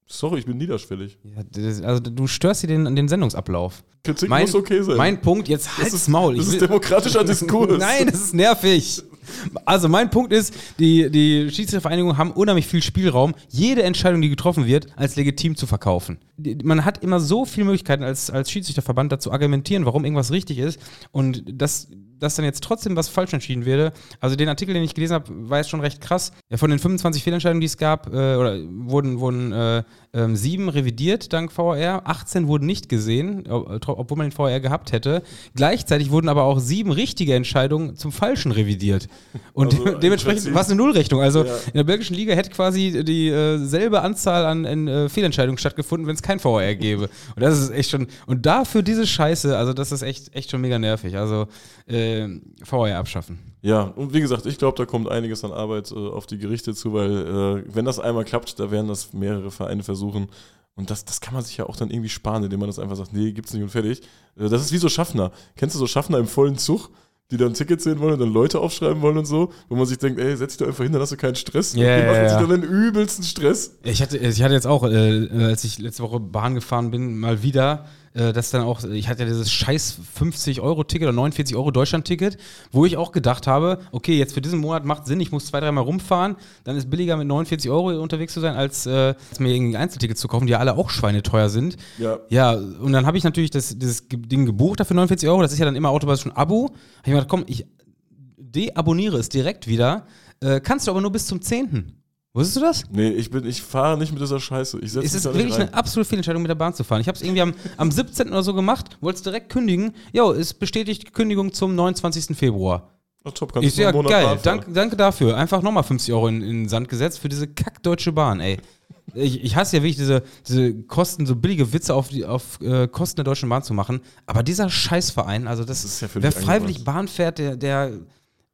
Sorry, ich bin niederschwellig. Ja, das, also du störst hier den, den Sendungsablauf. Kritik Mein, muss okay sein. mein Punkt, jetzt halt's ist- Maul. das Ich ist demokratischer Diskurs. Nein, das ist nervig. Also mein Punkt ist, die, die Schiedsrichtervereinigungen haben unheimlich viel Spielraum, jede Entscheidung, die getroffen wird, als legitim zu verkaufen. Man hat immer so viele Möglichkeiten als, als Schiedsrichterverband dazu argumentieren, warum irgendwas richtig ist und dass, dass dann jetzt trotzdem was falsch entschieden werde. Also den Artikel, den ich gelesen habe, war jetzt schon recht krass. Ja, von den 25 Fehlentscheidungen, die es gab, äh, oder wurden, wurden äh, ähm, sieben revidiert dank VR, 18 wurden nicht gesehen, ob- obwohl man den VR gehabt hätte. Gleichzeitig wurden aber auch sieben richtige Entscheidungen zum Falschen revidiert. Und Also im dementsprechend war es eine Nullrechnung. Also Ja. in der belgischen Liga hätte quasi dieselbe Anzahl an, an äh, Fehlentscheidungen stattgefunden, wenn es kein VR gäbe. Und das ist echt schon. Und dafür diese Scheiße, also das ist echt, echt schon mega nervig. Also äh, VR abschaffen. Ja, und wie gesagt, ich glaube, da kommt einiges an Arbeit äh, auf die Gerichte zu, weil äh, wenn das einmal klappt, da werden das mehrere Vereine versuchen. Und das, das kann man sich ja auch dann irgendwie sparen, indem man das einfach sagt, nee, gibt's nicht und fertig. Äh, das ist wie so Schaffner. Kennst du so Schaffner im vollen Zug, die dann Tickets sehen wollen und dann Leute aufschreiben wollen und so, wo man sich denkt, ey, setz dich doch einfach hin, dann hast du keinen Stress. Ja, die machen ja. sich dann den übelsten Stress. Ich hatte, ich hatte jetzt auch, äh, als ich letzte Woche Bahn gefahren bin, mal wieder äh, dass dann auch, ich hatte ja dieses scheiß 50-Euro-Ticket oder 49-Euro Deutschland-Ticket, wo ich auch gedacht habe, okay, jetzt für diesen Monat macht Sinn, ich muss zwei, dreimal rumfahren, dann ist billiger mit 49 Euro unterwegs zu sein, als, äh, als mir irgendwie Einzeltickets zu kaufen, die ja alle auch schweineteuer sind. Ja. Ja, und dann habe ich natürlich das, dieses Ding gebucht dafür 49 Euro, das ist ja dann immer automatisch ein Abo. Habe ich mir gedacht, komm, ich deabonniere es direkt wieder, äh, kannst du aber nur bis zum 10. Wusstest du das? Nee, ich bin, ich fahre nicht mit dieser Scheiße. Ich setze Es ist wirklich eine absolute Fehlentscheidung, mit der Bahn zu fahren. Ich habe es irgendwie am, am 17. oder so gemacht, wollte es direkt kündigen. Jo, es bestätigt Kündigung zum 29. Februar. Ach, top, kannst Ich du ja, Monat geil, fahren. danke, dafür. Einfach nochmal 50 Euro in, in den Sand gesetzt für diese kackdeutsche Bahn, ey. Ich, ich hasse ja wirklich diese, diese Kosten, so billige Witze auf, die, auf äh, Kosten der Deutschen Bahn zu machen. Aber dieser Scheißverein, also das, Das ist ja wer freiwillig. Bahn fährt, der, der,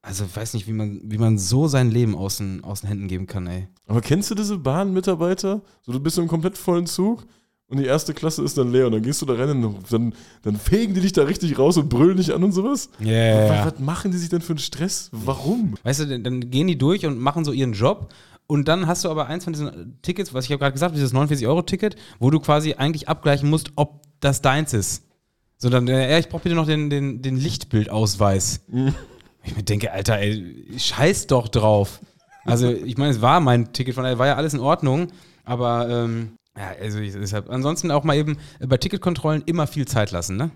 also weiß nicht, wie man, wie man so sein Leben aus den, aus den Händen geben kann, ey. Aber kennst du diese Bahnmitarbeiter? So, du bist einem komplett vollen Zug und die erste Klasse ist dann leer und dann gehst du da rein und dann, dann fegen die dich da richtig raus und brüllen dich an und sowas. Yeah. Was, was machen die sich denn für einen Stress? Warum? Weißt du, dann- gehen die durch und machen so ihren Job. Und dann hast du aber eins von diesen Tickets, was ich habe gerade gesagt, habe, dieses 49-Euro-Ticket, wo du quasi eigentlich abgleichen musst, ob das deins ist. So, dann, ja, ich brauche bitte noch den, den, den Lichtbildausweis. Ich mir denke, Alter, ey, scheiß doch drauf. Also, ich meine, es war mein Ticket, von daher war ja alles in Ordnung, aber ähm, ja, also ich, deshalb, ansonsten auch mal eben äh, bei Ticketkontrollen immer viel Zeit lassen, ne?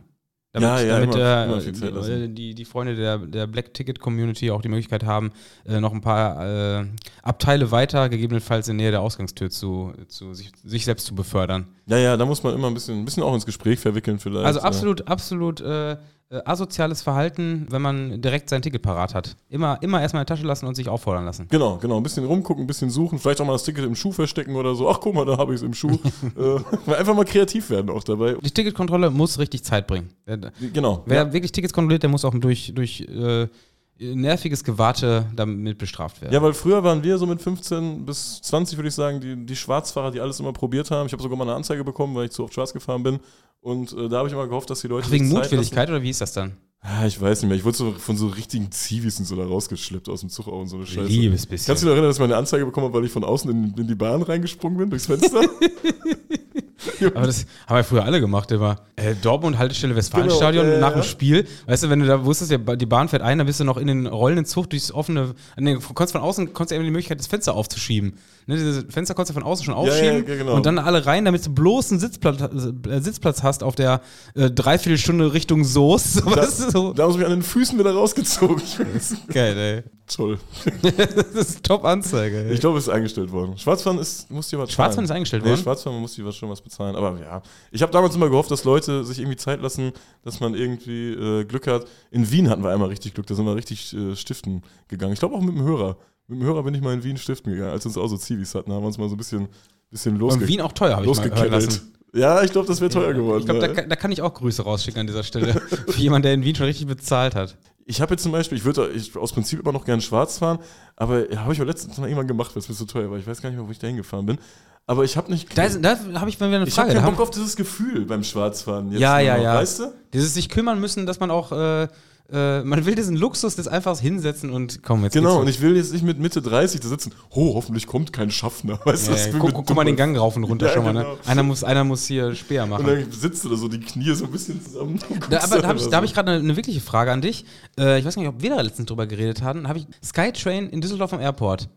Damit, Ja, ja, damit immer- äh, immer äh, die, die Freunde der, der Black Ticket Community auch die Möglichkeit haben, äh, noch ein paar äh, Abteile weiter, gegebenenfalls in Nähe der Ausgangstür zu, zu sich, sich selbst zu befördern. Ja, ja, da muss man immer ein bisschen, ein bisschen auch ins Gespräch verwickeln vielleicht. Also absolut, absolut äh, äh, asoziales Verhalten, wenn man direkt sein Ticket parat hat. Immer, immer erstmal in die Tasche lassen und sich auffordern lassen. Genau, genau. Ein bisschen rumgucken, ein bisschen suchen, vielleicht auch mal das Ticket im Schuh verstecken oder so. Ach, guck mal, da habe ich es im Schuh. äh, einfach mal kreativ werden auch dabei. Die Ticketkontrolle muss richtig Zeit bringen. Wer, Genau. wer ja. wirklich Tickets kontrolliert, der muss auch durch, durch äh, nerviges Gewarte damit bestraft werden. ja, weil früher waren wir so mit 15 bis 20, würde ich sagen, die, die Schwarzfahrer, die alles immer probiert haben. Ich habe sogar mal eine Anzeige bekommen, weil ich zu oft schwarz gefahren bin. Und äh, da habe ich immer gehofft, dass die Leute. Ach, wegen Mutwilligkeit oder wie ist das dann? Ah, ich weiß nicht mehr. Ich wurde so von so richtigen Zivis und so da rausgeschleppt aus dem Zug auch und so eine Scheiße. Liebes bisschen. Kannst du dich noch erinnern, dass ich mal eine Anzeige bekommen habe, weil ich von außen in, in die Bahn reingesprungen bin, durchs Fenster? Aber das haben wir früher alle gemacht, immer. Äh, Dortmund, Haltestelle Westfalenstadion Genau, äh, nach dem. Spiel. Weißt du, wenn du da wusstest, die Bahn fährt ein, dann bist du noch in den rollenden Zug durchs offene. Nee, du konntest von außen konntest du eben die Möglichkeit, das Fenster aufzuschieben. Ne, dieses Fenster konntest du von außen schon ja, aufschieben ja, genau. und dann alle rein, damit du bloß einen Sitzplatz, äh, Sitzplatz hast auf der äh, Dreiviertelstunde Richtung Soest. So, Da, so. da haben sie mich an den Füßen wieder rausgezogen. Geil, ey. Toll. Das ist Top-Anzeige. Ich glaube, es ist eingestellt worden. Schwarzfahren ist, muss dir was Schwarzfahren ist eingestellt Nee, worden? Schwarzfahren muss dir was schon was bezahlen. Aber ja, ich habe damals immer gehofft, dass Leute sich irgendwie Zeit lassen, dass man irgendwie äh, Glück hat. In Wien hatten wir einmal richtig Glück, da sind wir richtig äh, stiften gegangen. Ich glaube auch mit dem Hörer. Mit dem Hörer bin ich mal in Wien stiften gegangen, als wir uns auch so Zivis hatten, haben wir uns mal so ein bisschen, bisschen Und losge Wien auch teuer, habe ich mal hören lassen. Ja, ich glaube, das wäre teuer geworden. Ich glaube, da, ja. kann- da kann ich auch Grüße rausschicken an dieser Stelle. Für jemanden, der in Wien schon richtig bezahlt hat. Ich habe jetzt zum Beispiel, ich würde ich, aus Prinzip immer noch gerne schwarz fahren, aber ja, habe ich auch letztens mal irgendwann gemacht, weil es mir so teuer war. Ich weiß gar nicht mehr, wo ich da hingefahren bin. Aber ich habe nicht. Da, da habe ich mal wieder eine ich habe Frage. Da keinen haben, Bock auf dieses Gefühl beim Schwarzfahren. Jetzt Ja, ja, ja. Weißt du? dieses sich kümmern müssen, dass man auch, äh, äh, man will diesen Luxus des einfach hinsetzen und komm, jetzt Genau, und ich will jetzt nicht mit Mitte 30 da sitzen. Oh, hoffentlich kommt kein Schaffner. Weißt du, Ja, das ja, guck, guck, mal den. Gang rauf und runter Ja, schon mal. genau. Ne? Einer, muss, einer muss hier Speer Und machen. dann sitzt du da so die Knie so ein bisschen zusammen. und Da, aber da habe ich, so. hab ich gerade eine, eine wirkliche Frage an dich. Äh, ich weiß gar nicht, ob wir da letztens drüber geredet hatten. Habe ich Skytrain in Düsseldorf am Airport.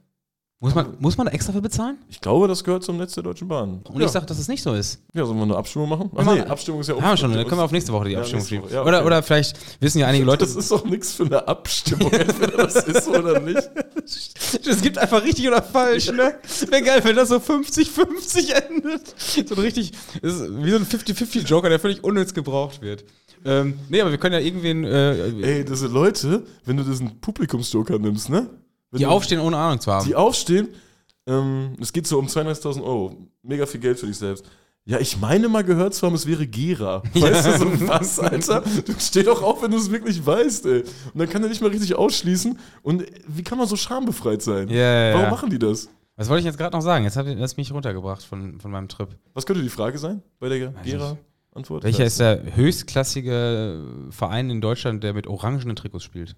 Muss man, muss man da extra für bezahlen? Ich glaube, das gehört zum Netz der Deutschen Bahn. Und ja. ich sage, dass es nicht so ist. ja, sollen wir eine Abstimmung machen? Ach nee, Abstimmung ist ja Haben wir schon, dann können wir auf nächste Woche die Ja, Abstimmung schieben. Ja, oder, okay. oder vielleicht wissen ja einige Leute, Das ist doch nichts für eine Abstimmung, entweder das ist oder nicht. Es gibt einfach richtig oder falsch, ne? Wäre geil, wenn das so 50-50 endet. So ein richtig, das ist wie so ein 50-50-Joker, der völlig unnütz gebraucht wird. Ähm, nee, aber wir können ja irgendwen, äh, Ey, diese Leute, wenn du diesen Publikumsjoker nimmst, ne? Wenn die du, aufstehen, ohne Ahnung zu haben. Die aufstehen, ähm, es geht so um 32.000 Euro. Mega viel Geld für dich selbst. Ja, ich meine mal gehört zu haben, es wäre Gera. Weißt du, so was, Alter? Du steh doch auf, wenn du es wirklich weißt, ey. Und dann kann er nicht mal richtig ausschließen. Und wie kann man so schambefreit sein? Ja, ja, Warum ja. machen die das? Was wollte ich jetzt gerade noch sagen? Jetzt hat das mich runtergebracht von, von meinem Trip. Was könnte die Frage sein bei der Gera-Antwort? Welcher ist der höchstklassige Verein in Deutschland, der mit orangenen Trikots spielt?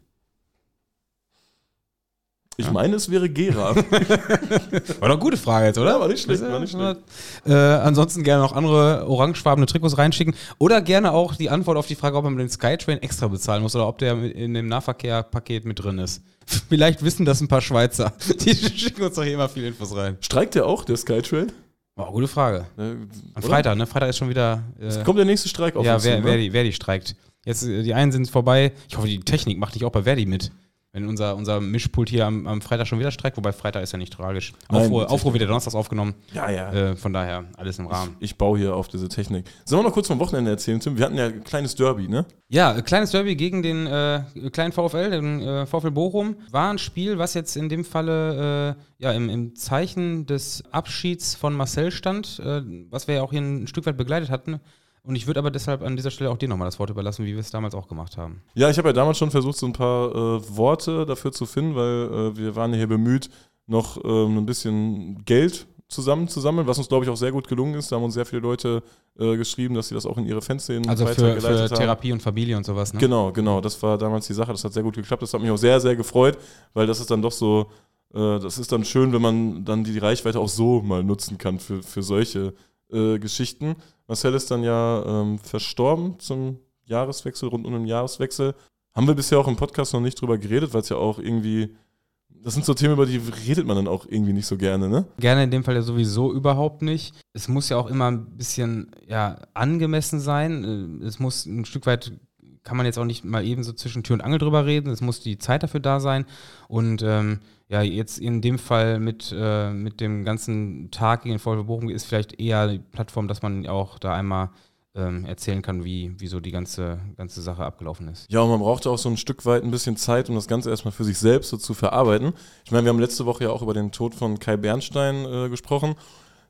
Ich meine, es wäre Gera. War doch eine gute Frage jetzt, oder? Ja, war nicht schlecht, war nicht schlecht. Äh, ansonsten gerne noch andere orangefarbene Trikots reinschicken. Oder gerne auch die Antwort auf die Frage, ob man den Skytrain extra bezahlen muss oder ob der in dem Nahverkehrpaket mit drin ist. Vielleicht wissen das ein paar Schweizer. Die schicken uns doch hier immer viele Infos rein. Streikt der auch, der Skytrain? Wow, gute Frage. Äh, Am oder? Freitag, ne? Freitag ist schon wieder. Äh, Kommt der nächste Streik auf ja, wer, wer, ne? streikt. Jetzt, äh, die einen sind vorbei. Ich hoffe, die Technik macht nicht auch bei Verdi mit. Wenn unser, unser Mischpult hier am, am Freitag schon wieder streikt, wobei Freitag ist ja nicht tragisch. Aufruhr, wird ja donnerstags aufgenommen. Ja, ja. Äh, von daher, alles im Rahmen. Ich baue hier auf diese Technik. Sollen wir noch kurz vom Wochenende erzählen, Tim? Wir hatten ja ein kleines Derby, ne? Ja, äh, kleines Derby gegen den äh, kleinen VfL, den äh, VfL Bochum. War ein Spiel, was jetzt in dem Falle äh, ja, im, im Zeichen des Abschieds von Marcel stand, äh, was wir ja auch hier ein Stück weit begleitet hatten. Und ich würde aber deshalb an dieser Stelle auch dir nochmal das Wort überlassen, wie wir es damals auch gemacht haben. Ja, ich habe ja damals schon versucht, so ein paar äh, Worte dafür zu finden, weil äh, wir waren ja hier bemüht, noch ähm, ein bisschen Geld zusammenzusammeln, was uns, glaube ich, auch sehr gut gelungen ist. Da haben uns sehr viele Leute äh, geschrieben, dass sie das auch in ihre Fanszenen Also für, für weitergeleitet haben. Therapie und Familie und sowas, ne? Genau, genau. Das war damals die Sache. Das hat sehr gut geklappt. Das hat mich auch sehr, sehr gefreut, weil das ist dann doch so, äh, das ist dann schön, wenn man dann die Reichweite auch so mal nutzen kann für, für solche äh, Geschichten. Marcel ist dann ja ähm, verstorben zum Jahreswechsel, rund um den Jahreswechsel. Haben wir bisher auch im Podcast noch nicht drüber geredet, weil es ja auch irgendwie, das sind so Themen, über die redet man dann auch irgendwie nicht so gerne, ne? Gerne in dem Fall ja sowieso überhaupt nicht. Es muss ja auch immer ein bisschen ja, angemessen sein. Äh, Es muss ein Stück weit, kann man jetzt auch nicht mal eben so zwischen Tür und Angel drüber reden. Es muss die Zeit dafür da sein. Und ähm, ja, jetzt in dem Fall mit, äh, mit dem ganzen Tag gegen den VfB Bochum ist vielleicht eher die Plattform, dass man auch da einmal ähm, erzählen kann, wie, wie so die ganze, ganze Sache abgelaufen ist. Ja, und man brauchte auch so ein Stück weit ein bisschen Zeit, um das Ganze erstmal für sich selbst so zu verarbeiten. Ich meine, wir haben letzte Woche ja auch über den Tod von Kai Bernstein äh, gesprochen,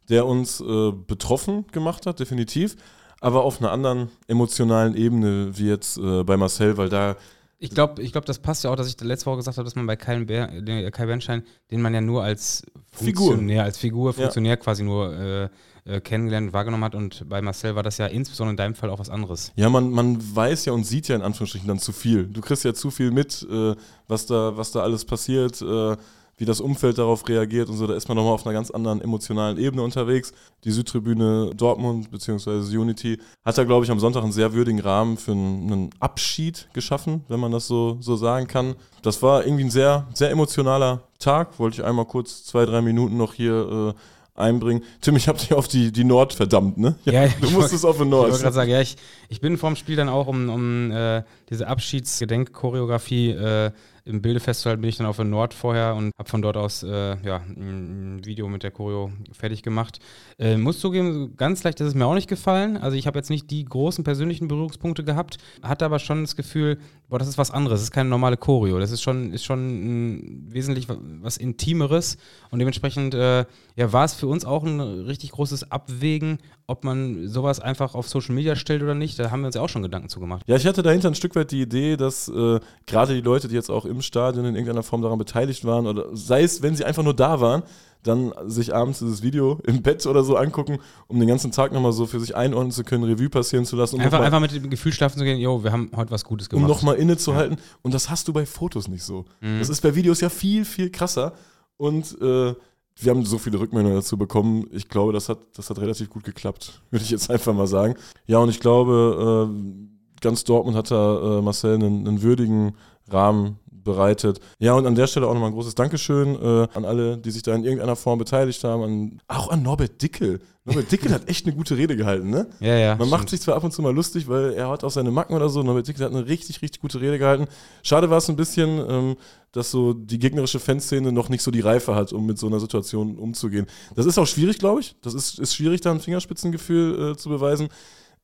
der uns äh, betroffen gemacht hat, definitiv, aber auf einer anderen emotionalen Ebene wie jetzt äh, bei Marcel, weil da Ich glaube, ich glaub, das passt ja auch, dass ich letzte Woche gesagt habe, dass man bei Kai, Ber Kai Bernstein, den man ja nur als Figur. Funktionär, als Figur, Ja. Funktionär quasi nur äh, äh, kennengelernt, wahrgenommen hat. Und bei Marcel war das ja insbesondere in deinem Fall auch was anderes. Ja, man, man weiß ja und sieht ja in Anführungsstrichen dann zu viel. Du kriegst ja zu viel mit, äh, was, da, was da alles passiert, äh, wie das Umfeld darauf reagiert und so. Da ist man nochmal auf einer ganz anderen emotionalen Ebene unterwegs. Die Südtribüne Dortmund bzw. Unity hat da, glaube ich, am Sonntag einen sehr würdigen Rahmen für einen, Abschied geschaffen, wenn man das so, so sagen kann. Das war irgendwie ein sehr, sehr emotionaler Tag. Wollte ich einmal kurz zwei, drei Minuten noch hier äh, einbringen. Tim, ich habe dich auf die, die Nord verdammt, ne? Ja, du ich musstest auf den Ich Nord. wollte gerade sagen, ja, ich, ich bin vorm Spiel dann auch, um, um äh, diese Abschiedsgedenkchoreografie äh, im Bilde festzuhalten, bin ich dann auf der Nord vorher und habe von dort aus äh, ja, ein, Video mit der Choreo fertig gemacht. Äh, muss zugeben, ganz leicht ist es mir auch nicht gefallen. Also ich habe jetzt nicht die großen persönlichen Berührungspunkte gehabt, hatte aber schon das Gefühl, boah, das ist was anderes, das ist keine normale Choreo. Das ist schon, ist schon wesentlich wa- was Intimeres und dementsprechend äh, ja, war es für uns auch ein richtig großes Abwägen, ob man sowas einfach auf Social Media stellt oder nicht. Da haben wir uns ja auch schon Gedanken zu gemacht. Ja, ich hatte dahinter ein Stück weit die Idee, dass äh, gerade die Leute, die jetzt auch im Stadion in irgendeiner Form daran beteiligt waren, oder sei es, wenn sie einfach nur da waren, dann sich abends dieses Video im Bett oder so angucken, um den ganzen Tag nochmal so für sich einordnen zu können, Revue passieren zu lassen, um Einfach, nochmal einfach mit dem Gefühl schlafen zu gehen, jo, wir haben heute was Gutes um gemacht. noch innezuhalten. Und das hast du bei Fotos nicht so. Mhm. Das ist bei Videos ja viel, viel krasser. Und äh, wir haben so viele Rückmeldungen dazu bekommen. Ich glaube, das hat, das hat relativ gut geklappt, würde ich jetzt einfach mal sagen. Ja, und ich glaube, äh, ganz Dortmund hat da äh, Marcel einen, einen würdigen Rahmen bereitet. Ja, und an der Stelle auch nochmal ein großes Dankeschön äh, an alle, die sich da in irgendeiner Form beteiligt haben. An, auch an Norbert Dickel. Norbert Dickel hat echt eine gute Rede gehalten, ne? ja, ja. Man macht sich zwar ab und zu mal lustig, weil er hat auch seine Macken oder so, Norbert Dickel hat eine richtig, richtig gute Rede gehalten. Schade war es ein bisschen, ähm, dass so die gegnerische Fanszene noch nicht so die Reife hat, um mit so einer Situation umzugehen. Das ist auch schwierig, glaube ich. Das ist, ist schwierig, da ein Fingerspitzengefühl äh, zu beweisen.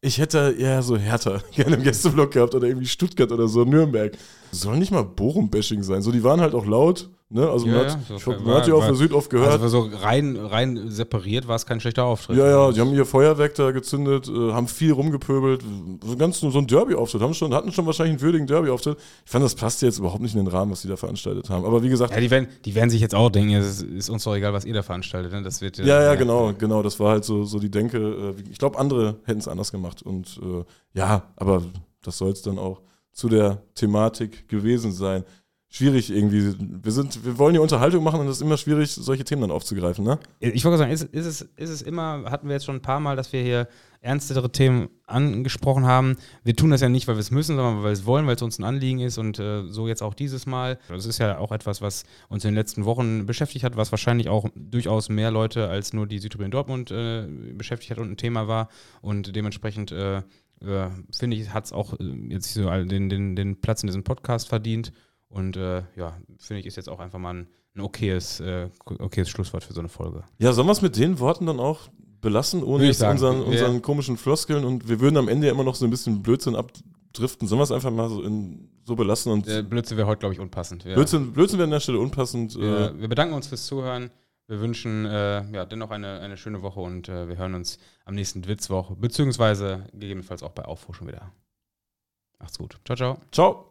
Ich hätte eher so Hertha gerne im Gästeblock gehabt oder irgendwie Stuttgart oder so, Nürnberg. Soll nicht mal Bochum-Bashing sein. So, die waren halt auch laut. Ne? Also man, Ja, hat, ja, so man hat ja auf der Süd oft gehört. Also so rein, rein separiert war es kein schlechter Auftritt. Ja, ja, die haben ihr Feuerwerk da gezündet, äh, haben viel rumgepöbelt. So ganz so ein Derby-Auftritt, haben schon, hatten schon wahrscheinlich einen würdigen Derby-Auftritt. Ich fand, das passte jetzt überhaupt nicht in den Rahmen, was die da veranstaltet haben. Aber wie gesagt, Ja, die werden, die werden sich jetzt auch denken, es ist uns doch egal, was ihr da veranstaltet. Ne? Das wird, äh, ja, ja, genau, genau, das war halt so, so die Denke. Äh, ich glaube, andere hätten es anders gemacht. Und äh, ja, aber das soll es dann auch zu der Thematik gewesen sein. Schwierig irgendwie. Wir sind, wir wollen die Unterhaltung machen und es ist immer schwierig, solche Themen dann aufzugreifen, ne? Ich wollte sagen, ist, ist, es, ist es immer, hatten wir jetzt schon ein paar Mal, dass wir hier ernstere Themen angesprochen haben. Wir tun das ja nicht, weil wir es müssen, sondern weil wir es wollen, weil es uns ein Anliegen ist und äh, so jetzt auch dieses Mal. Das ist ja auch etwas, was uns in den letzten Wochen beschäftigt hat, was wahrscheinlich auch durchaus mehr Leute als nur die Südtribüne Dortmund äh, beschäftigt hat und ein Thema war und dementsprechend äh, äh finde ich, hat es auch äh, jetzt so den, den, den Platz in diesem Podcast verdient und äh, ja, finde ich, ist jetzt auch einfach mal ein, ein okayes, okayes Schlusswort für so eine Folge. Ja, sollen wir es mit den Worten dann auch belassen, ohne jetzt unseren, unseren ja. komischen Floskeln und wir würden am Ende ja immer noch so ein bisschen Blödsinn abdriften. Sollen wir es einfach mal so, in, so belassen? Und Der Blödsinn wäre heute, glaube ich, unpassend. Ja. Blödsinn, Blödsinn wäre an der Stelle unpassend. Wir, äh, wir bedanken uns fürs Zuhören. Wir wünschen äh, ja, dennoch eine, eine schöne Woche und äh, wir hören uns am nächsten Witzwoch, beziehungsweise gegebenenfalls auch bei Aufruhr schon wieder. Macht's gut. Ciao, ciao. Ciao.